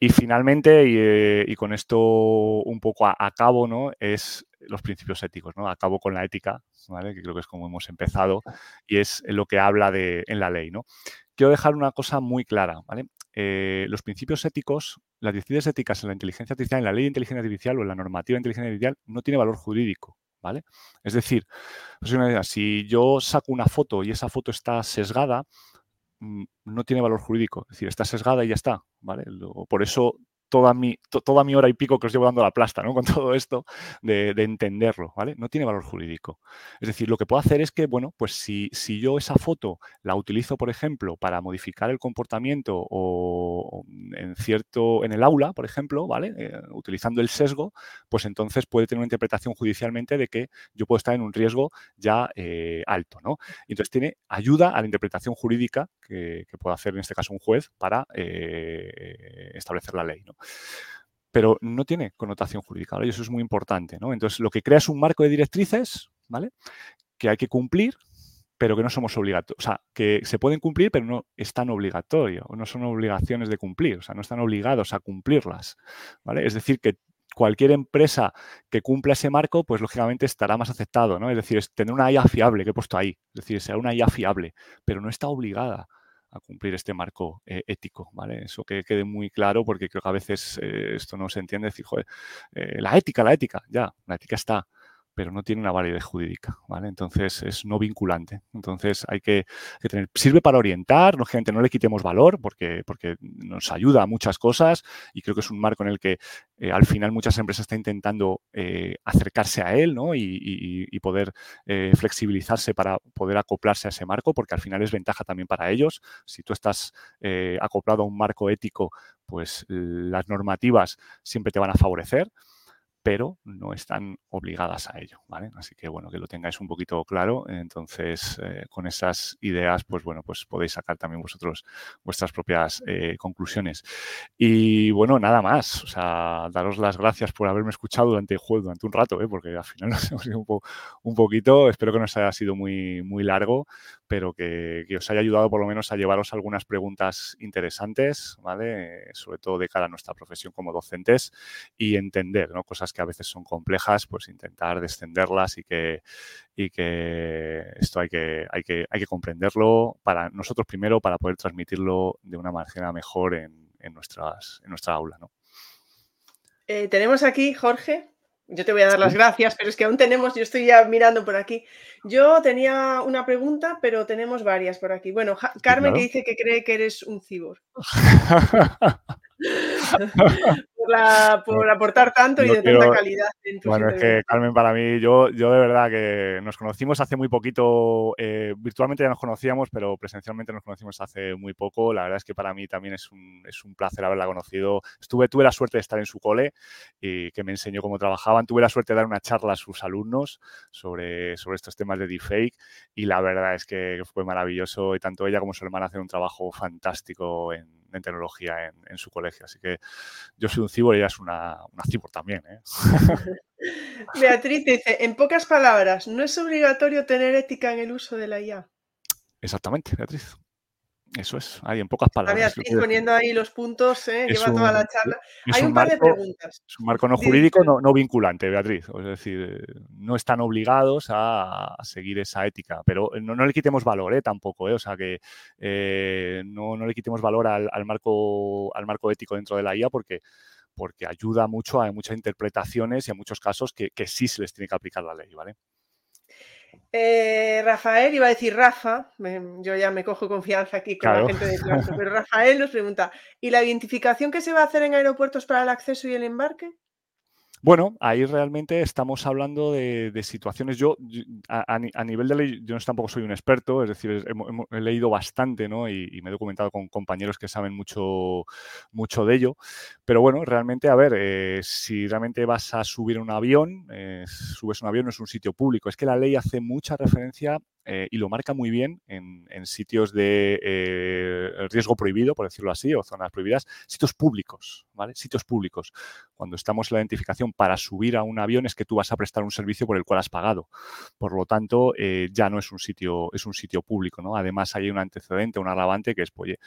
Y finalmente, y, con esto un poco a, a, cabo, ¿no? Es los principios éticos, ¿no? Acabo con la ética, ¿vale? Que creo que es como hemos empezado y es lo que habla de, en la ley, ¿no? Quiero dejar una cosa muy clara, ¿vale? Eh, los principios éticos, las directrices éticas en la inteligencia artificial, en la ley de inteligencia artificial o en la normativa de inteligencia artificial no tiene valor jurídico, ¿vale? Es decir, pues si yo saco una foto y esa foto está sesgada, mm, no tiene valor jurídico. Es decir, está sesgada y ya está, ¿vale? Por eso toda mi, toda mi hora y pico que os llevo dando la plasta, ¿no? Con todo esto de, entenderlo, ¿vale? No tiene valor jurídico. Es decir, lo que puedo hacer es que, bueno, pues si, si yo esa foto la utilizo, por ejemplo, para modificar el comportamiento o, en cierto, en el aula, por ejemplo, ¿vale? Eh, utilizando el sesgo, pues entonces puede tener una interpretación judicialmente de que yo puedo estar en un riesgo ya eh, alto, ¿no? Entonces tiene ayuda a la interpretación jurídica que, que puede hacer en este caso un juez para eh, establecer la ley, ¿no? Pero no tiene connotación jurídica, y eso es muy importante, ¿no? Entonces, lo que crea es un marco de directrices, ¿vale? Que hay que cumplir, pero que no somos obligatorios. O sea, que se pueden cumplir, pero no están obligatorios, no son obligaciones de cumplir, o sea, no están obligados a cumplirlas, ¿vale? Es decir, que cualquier empresa que cumpla ese marco, pues lógicamente estará más aceptado, ¿no? Es decir, es tener una IA fiable que he puesto ahí, es decir, sea una IA fiable, pero no está obligada a cumplir este marco eh, ético, ¿vale? Eso que quede muy claro porque creo que a veces eh, esto no se entiende, decir, joder, eh, la ética, la ética, ya, la ética está, pero no tiene una validez jurídica, ¿vale? Entonces es no vinculante. Entonces hay que, tener, sirve para orientar, lógicamente no le quitemos valor porque, porque nos ayuda a muchas cosas y creo que es un marco en el que eh, al final muchas empresas están intentando eh, acercarse a él, ¿no? Y, poder eh, flexibilizarse para poder acoplarse a ese marco, porque al final es ventaja también para ellos. Si tú estás acoplado a un marco ético, pues las normativas siempre te van a favorecer pero no están obligadas a ello, ¿vale? Así que, bueno, que lo tengáis un poquito claro. Entonces, eh, con esas ideas, pues bueno, pues podéis sacar también vosotros vuestras propias eh, conclusiones. Y, bueno, nada más. O sea, daros las gracias por haberme escuchado durante el juego, durante un rato, ¿eh? porque al final nos hemos ido un, poquito. Espero que no os haya sido muy, muy largo, pero que, os haya ayudado por lo menos a llevaros algunas preguntas interesantes, ¿vale? Sobre todo de cara a nuestra profesión como docentes y entender, ¿no? Cosas que a veces son complejas, pues intentar descenderlas y que, y que esto hay que, hay, que, hay que comprenderlo para nosotros primero para poder transmitirlo de una manera mejor en, nuestras, en nuestra aula, ¿no? Eh, tenemos aquí, Jorge, yo te voy a dar las gracias, pero es que aún tenemos, yo estoy ya mirando por aquí. Yo tenía una pregunta, pero tenemos varias por aquí. Bueno, Carmen que dice que cree que eres un cibor. por, aportar tanto y de tanta calidad. bueno, es que Carmen, para mí, yo, yo de verdad que nos conocimos hace muy poquito, eh, virtualmente ya nos conocíamos, pero presencialmente nos conocimos hace muy poco. La verdad es que para mí también es un, es un placer haberla conocido. Estuve, tuve la suerte de estar en su cole y que me enseñó cómo trabajaban. Tuve la suerte de dar una charla a sus alumnos sobre, sobre estos temas de deepfake y la verdad es que fue maravilloso y tanto ella como su hermana hacen un trabajo fantástico en, tecnología en, su colegio. Así que yo soy un cibor y ella es una, una cibor también. ¿eh? Beatriz dice, en pocas palabras, ¿no es obligatorio tener ética en el uso de la IA? Exactamente, Beatriz. Eso es, ahí en pocas palabras. poniendo ahí los puntos, ¿eh? lleva toda la charla. Hay un, par de preguntas. Es un marco no jurídico, no, vinculante, Beatriz. Es decir, no están obligados a, seguir esa ética, pero no, le quitemos valor ¿eh? tampoco, ¿eh? o sea que eh, no, le quitemos valor al, marco, al marco ético dentro de la IA porque porque ayuda mucho a muchas interpretaciones y a muchos casos que, que sí se les tiene que aplicar la ley, ¿vale? Eh, Rafael, iba a decir Rafa, yo ya me cojo confianza aquí con la gente de clase, pero Rafael nos pregunta, ¿y la identificación que se va a hacer en aeropuertos para el acceso y el embarque? Bueno, ahí realmente estamos hablando de, situaciones. Yo, a, nivel de ley, yo tampoco soy un experto, es decir, he, leído bastante ¿no? y, me he documentado con compañeros que saben mucho, mucho de ello. Pero bueno, realmente, a ver, eh, si realmente vas a subir un avión, eh, subes un avión, no es un sitio público. Es que la ley hace mucha referencia eh, y lo marca muy bien en, sitios de eh, riesgo prohibido, por decirlo así, o zonas prohibidas, sitios públicos, ¿vale? Sitios públicos. Cuando estamos en la identificación para subir a un avión es que tú vas a prestar un servicio por el cual has pagado. Por lo tanto, eh, ya no es un sitio, es un sitio público, ¿no? Además hay un antecedente, un agravante que es, pues, oye,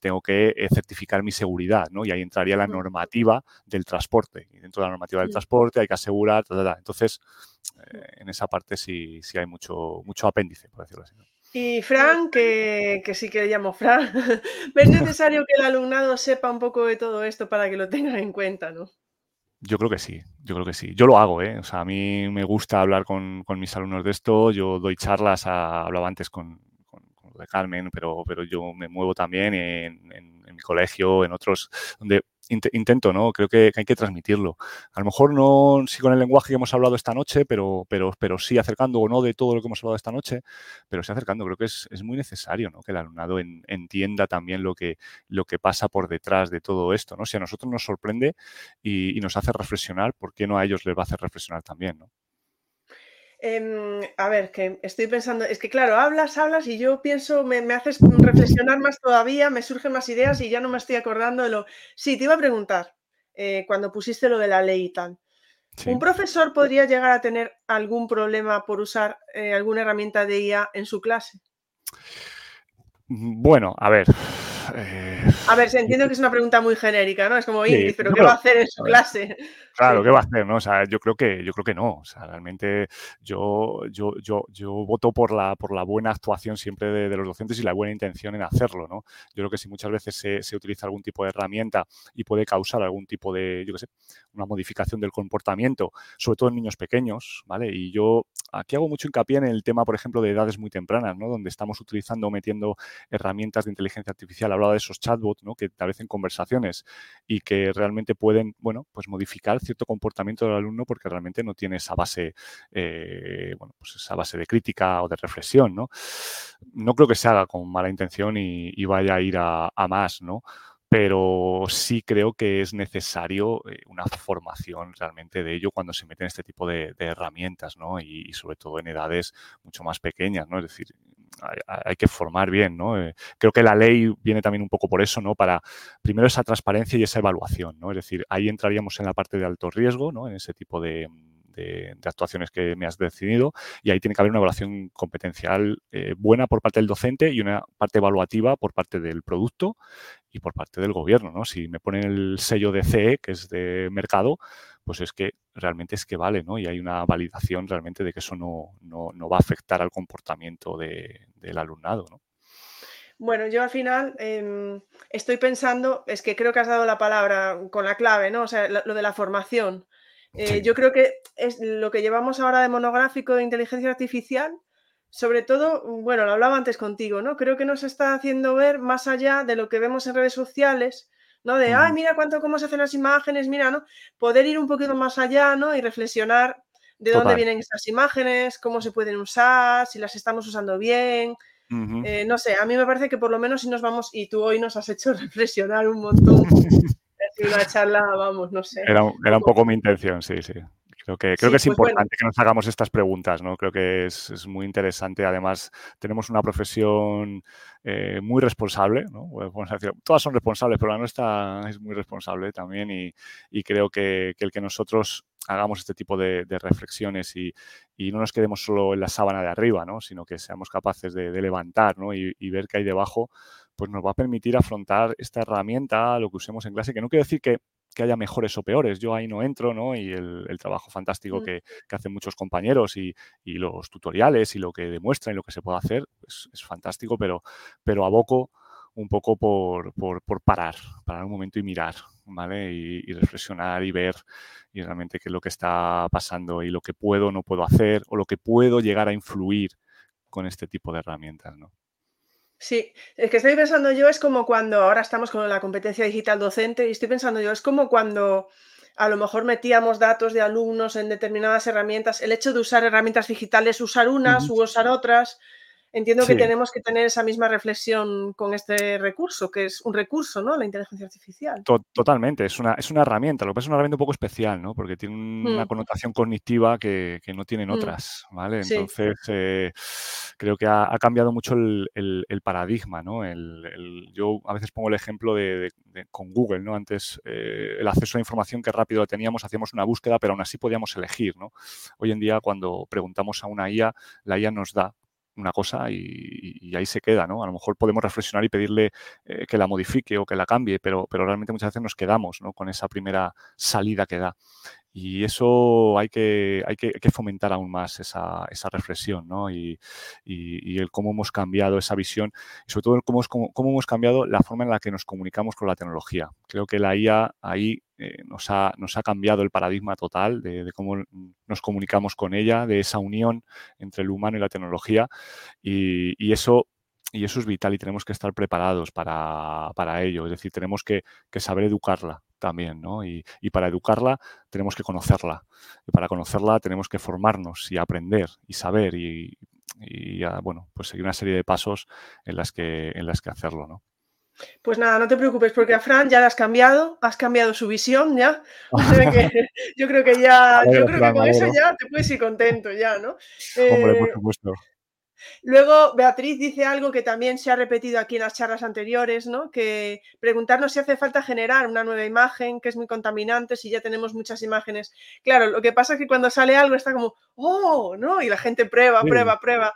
tengo que certificar mi seguridad, ¿no? Y ahí entraría la normativa del transporte. Y dentro de la normativa del transporte hay que asegurar, Entonces, en esa parte sí, sí hay mucho, mucho apéndice, por decirlo así. Y Fran, que, sí que le llamo Fran, ¿es necesario que el alumnado sepa un poco de todo esto para que lo tengan en cuenta, no? Yo creo que sí, yo creo que sí. Yo lo hago, ¿eh? O sea, a mí me gusta hablar con, mis alumnos de esto. Yo doy charlas, hablaba antes con, de Carmen, pero, pero yo me muevo también en, en, mi colegio, en otros, donde intento, ¿no? Creo que, hay que transmitirlo. A lo mejor no sí con el lenguaje que hemos hablado esta noche, pero, pero, pero sí acercando, o no de todo lo que hemos hablado esta noche, pero sí acercando. Creo que es, muy necesario, ¿no? Que el alumnado entienda también lo que, lo que pasa por detrás de todo esto, ¿no? Si a nosotros nos sorprende y, nos hace reflexionar, ¿por qué no a ellos les va a hacer reflexionar también. Em, a ver, que estoy pensando, es que claro, hablas, hablas y yo pienso, me, haces reflexionar más todavía, me surgen más ideas y ya no me estoy acordando de lo... Sí, te iba a preguntar, eh, cuando pusiste lo de la ley y tal, ¿un profesor podría llegar a tener algún problema por usar eh, alguna herramienta de IA en su clase? Bueno, a ver, eh, a ver, se entiende que es una pregunta muy genérica, ¿no? Es como, pero ¿qué va a hacer en su clase? Claro, ¿qué va a hacer? ¿no? O sea, yo creo que, yo creo que no. O sea, realmente yo, yo, yo, yo voto por la, por la buena actuación siempre de, los docentes y la buena intención en hacerlo, ¿no? Yo creo que si muchas veces se, se, utiliza algún tipo de herramienta y puede causar algún tipo de, yo qué sé, una modificación del comportamiento, sobre todo en niños pequeños, ¿vale? Y yo aquí hago mucho hincapié en el tema, por ejemplo, de edades muy tempranas, ¿no? Donde estamos utilizando, metiendo herramientas de inteligencia artificial. Hablaba de esos chatbots, ¿no? Que establecen conversaciones y que realmente pueden, bueno, pues modificar cierto comportamiento del alumno porque realmente no tiene esa base, eh, bueno, pues esa base de crítica o de reflexión, ¿no? No creo que se haga con mala intención y, vaya a ir a, a más, ¿no? Pero sí creo que es necesario eh, una formación realmente de ello cuando se meten este tipo de, herramientas, ¿no? Y, sobre todo en edades mucho más pequeñas, ¿no? Es decir, hay, que formar bien, ¿no? Eh, creo que la ley viene también un poco por eso, ¿no? Para primero esa transparencia y esa evaluación, ¿no? Es decir, ahí entraríamos en la parte de alto riesgo, ¿no? En ese tipo de, de, actuaciones que me has decidido y ahí tiene que haber una evaluación competencial eh, buena por parte del docente y una parte evaluativa por parte del producto y por parte del gobierno. ¿no? Si me ponen el sello de CE, que es de mercado, pues es que realmente es que vale, ¿no? Y hay una validación realmente de que eso no, no, va a afectar al comportamiento del alumnado, ¿no? Bueno, yo al final em, estoy pensando, es que creo que has dado la palabra con la clave, ¿no? O sea, lo de la formación. Eh, yo creo que es lo que llevamos ahora de monográfico de inteligencia artificial, sobre todo, bueno, lo hablaba antes contigo, ¿no? Creo que nos está haciendo ver más allá de lo que vemos en redes sociales, ¿no? De, ay, mira cuánto, cómo se hacen las imágenes, mira, ¿no? Poder ir un poquito más allá, ¿no? Y reflexionar de dónde vienen estas imágenes, cómo se pueden usar, si las estamos usando bien. Eh, no sé, a mí me parece que por lo menos si nos vamos, y tú hoy nos has hecho reflexionar un montón. una charla, vamos, no sé. Era, era un poco mi intención, sí, sí. Creo que, creo que es pues importante que nos hagamos estas preguntas, ¿no? Creo que es, muy interesante. Además, tenemos una profesión eh, muy responsable, ¿no? todas son responsables, pero la nuestra es muy responsable también y, creo que, el que nosotros hagamos este tipo de, reflexiones y, no nos quedemos solo en la sábana de arriba, ¿no? Sino que seamos capaces de, levantar ¿no? y, y ver qué hay debajo, pues nos va a permitir afrontar esta herramienta, lo que usemos en clase, que no quiero decir que que haya mejores o peores. Yo ahí no entro, ¿no? Y el, trabajo fantástico mm. que, hacen muchos compañeros y, los tutoriales y lo que demuestran y lo que se puede hacer es, fantástico, pero, pero aboco un poco por, parar, parar un momento y mirar, ¿vale? Y, reflexionar y ver y realmente qué es lo que está pasando y lo que puedo o no puedo hacer o lo que puedo llegar a influir con este tipo de herramientas, ¿no? Sí, es que estoy pensando yo, es como cuando ahora estamos con la competencia digital docente y estoy pensando yo, es como cuando a lo mejor metíamos datos de alumnos en determinadas herramientas, el hecho de usar herramientas digitales, usar unas u usar otras, Entiendo que tenemos que tener esa misma reflexión con este recurso, que es un recurso, ¿no? La inteligencia artificial. Totalmente, es una, es una herramienta, lo que pasa es una herramienta un poco especial, ¿no? Porque tiene una mm. connotación cognitiva que, no tienen mm. otras, ¿vale? Entonces, eh, creo que ha, cambiado mucho el, paradigma, ¿no? yo a veces pongo el ejemplo de, con Google, ¿no? Antes eh, el acceso a información que rápido lo teníamos, hacíamos una búsqueda, pero aún así podíamos elegir, ¿no? Hoy en día cuando preguntamos a una IA, la IA nos da una cosa y, ahí se queda, ¿no? A lo mejor podemos reflexionar y pedirle eh, que la modifique o que la cambie, pero, pero realmente muchas veces nos quedamos ¿no? con esa primera salida que da. Y eso hay que, hay que, fomentar aún más esa, esa reflexión, ¿no? Y, y, el cómo hemos cambiado esa visión y sobre todo cómo, cómo, hemos cambiado la forma en la que nos comunicamos con la tecnología. Creo que la IA ahí eh, nos, ha, nos ha cambiado el paradigma total de, cómo nos comunicamos con ella, de esa unión entre el humano y la tecnología. Y, y eso y eso es vital y tenemos que estar preparados para, para ello. Es decir, tenemos que, saber educarla también, ¿no? Y, para educarla tenemos que conocerla. Y para conocerla tenemos que formarnos y aprender y saber y, bueno, pues seguir una serie de pasos en las que, en las que hacerlo, ¿no? Pues nada, no te preocupes, porque a Fran ya la has cambiado, has cambiado su visión ya. yo creo que ya, yo creo que con eso ya te puedes ir contento ya, ¿no? Hombre, por eh, supuesto. Luego, Beatriz dice algo que también se ha repetido aquí en las charlas anteriores, ¿no? Que preguntarnos si hace falta generar una nueva imagen, que es muy contaminante, si ya tenemos muchas imágenes. Claro, lo que pasa es que cuando sale algo está como, oh, ¿no? Y la gente prueba, prueba, prueba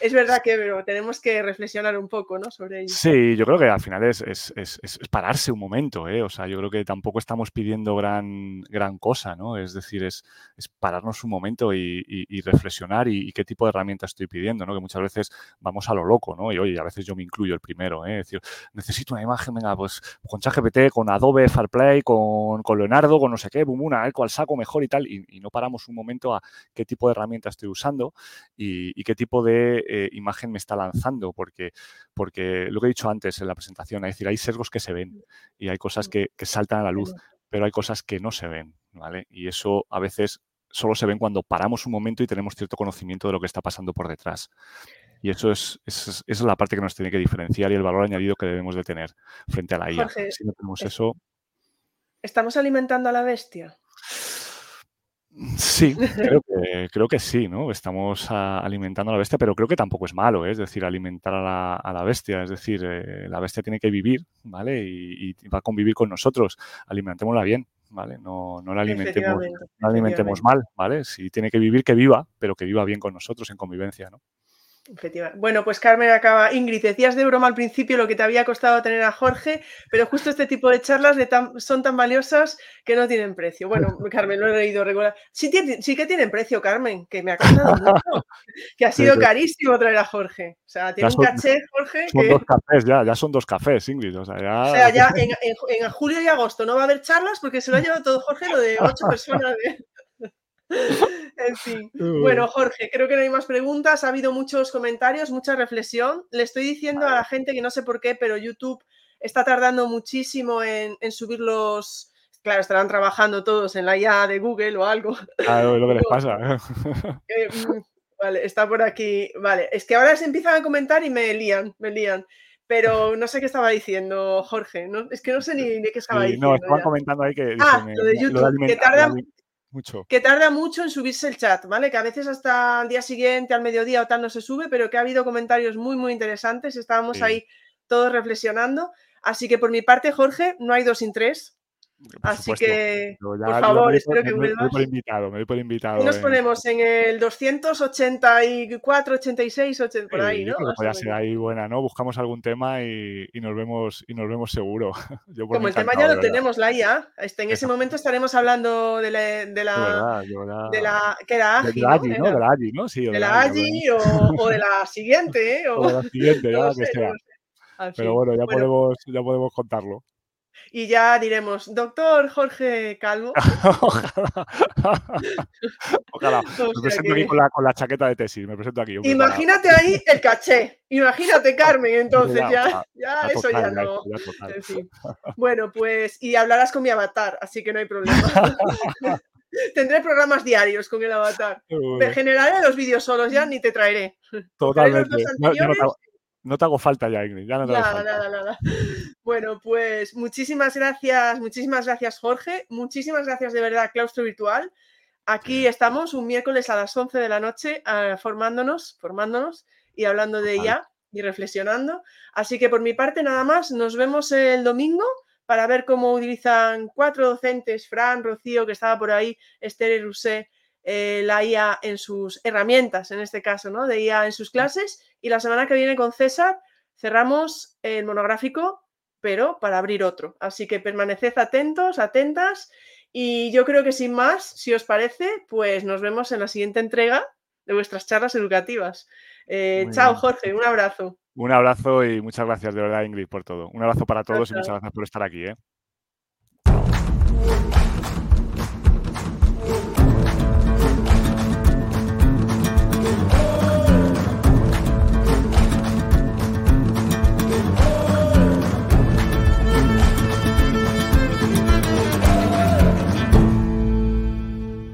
es verdad que tenemos que reflexionar un poco ¿no? sobre ello. Sí, yo creo que al final es, pararse un momento, ¿eh? O sea, yo creo que tampoco estamos pidiendo gran, cosa, ¿no? Es decir, es, pararnos un momento y, reflexionar y, qué tipo de herramienta estoy pidiendo, ¿no? Que muchas veces vamos a lo loco, ¿no? Y oye, a veces yo me incluyo el primero, ¿eh? Es decir, necesito una imagen, venga, pues con ChatGPT, con Adobe Farplay, con, Leonardo, con no sé qué, boom, una, a cuál saco mejor y tal, y no paramos un momento a qué tipo de herramienta estoy usando y qué tipo de eh, imagen me está lanzando, porque, porque lo que he dicho antes en la presentación, es decir, hay sesgos que se ven y hay cosas que, saltan a la luz, pero hay cosas que no se ven, ¿vale? Y eso a veces solo se ven cuando paramos un momento y tenemos cierto conocimiento de lo que está pasando por detrás. Y eso es, es, la parte que nos tiene que diferenciar y el valor añadido que debemos de tener frente a la IA. si no tenemos eso... ¿Estamos alimentando a la bestia? Sí, creo que, creo que sí, ¿no? Estamos alimentando a la bestia, pero creo que tampoco es malo, ¿eh? es decir, alimentar a la, bestia, es decir, eh, la bestia tiene que vivir, ¿vale? Y, va a convivir con nosotros, alimentémosla bien, ¿vale? No, no la alimentemos, no alimentemos mal, ¿vale? Si tiene que vivir, que viva, pero que viva bien con nosotros en convivencia, ¿no? Bueno, pues Carmen acaba. Ingrid, decías de broma al principio lo que te había costado tener a Jorge, pero justo este tipo de charlas son tan valiosas que no tienen precio. Bueno, Carmen, lo he leído regular. Sí, sí que tienen precio, Carmen, que me ha costado mucho, que ha sido carísimo traer a Jorge. O sea, tiene un caché, Jorge. Son dos cafés ya, ya son dos cafés, Ingrid. O sea, ya, en, julio y agosto no va a haber charlas porque se lo ha llevado todo Jorge, lo de ocho personas. De... en fin. Bueno, Jorge, creo que no hay más preguntas. Ha habido muchos comentarios, mucha reflexión. Le estoy diciendo a la gente que no sé por qué, pero YouTube está tardando muchísimo en, subir los... Claro, estarán trabajando todos en la IA de Google o algo. Claro, es lo que les pasa. Eh, mm, vale, está por aquí. Vale, es que ahora se empiezan a comentar y me lían, me lían. Pero no sé qué estaba diciendo Jorge. es que no sé ni, qué estaba diciendo. No, estaban comentando ahí que. Ah, lo de YouTube, que tarda, mucho. Que tarda mucho en subirse el chat, ¿vale? Que a veces hasta el día siguiente, al mediodía o tal, no se sube, pero que ha habido comentarios muy, muy interesantes. Estábamos ahí todos reflexionando. Así que por mi parte, Jorge, no hay dos sin tres. Así que, por favor, espero que me, doy por invitado, me doy por invitado. Y nos ponemos en el 284, 86, 80, por ahí, ¿no? Que ser ahí buena, ¿no? Buscamos algún tema y, nos vemos y nos vemos seguro. Como el tema ya lo tenemos, la IA, este, en ese momento estaremos hablando de la, de la, de la que era AGI, de la AGI, ¿no? De la AGI, ¿no? Sí, de, la AGI o, de la siguiente, ¿eh? O, de la siguiente, ya que sea. Pero bueno, ya podemos ya podemos contarlo y ya diremos, doctor Jorge Calvo. Ojalá. Me presento aquí con la, con la, chaqueta de tesis, me presento aquí. Imagínate ahí el caché. Imagínate, Carmen, entonces ya, ya, eso ya no. Bueno, pues, y hablarás con mi avatar, así que no hay problema. Tendré programas diarios con el avatar. Me generaré los vídeos solos ya, ni te traeré. Totalmente. No te hago falta ya, Ingrid. Ya no te nada, falta. nada, nada. Bueno, pues muchísimas gracias, muchísimas gracias, Jorge. Muchísimas gracias de verdad, Claustro Virtual. Aquí estamos un miércoles a las 11 de la noche uh, formándonos, formándonos y hablando de ella y reflexionando. Así que por mi parte, nada más. Nos vemos el domingo para ver cómo utilizan cuatro docentes, Fran, Rocío, que estaba por ahí, Esther y eh, la IA en sus herramientas, en este caso, ¿no? De IA en sus clases. Y la semana que viene con César cerramos el monográfico, pero para abrir otro. Así que permaneced atentos, atentas. Y yo creo que sin más, si os parece, pues nos vemos en la siguiente entrega de vuestras charlas educativas. Eh, chao, Jorge, un abrazo. Un abrazo y muchas gracias de verdad, Ingrid, por todo. Un abrazo para todos y muchas gracias por estar aquí. ¿eh?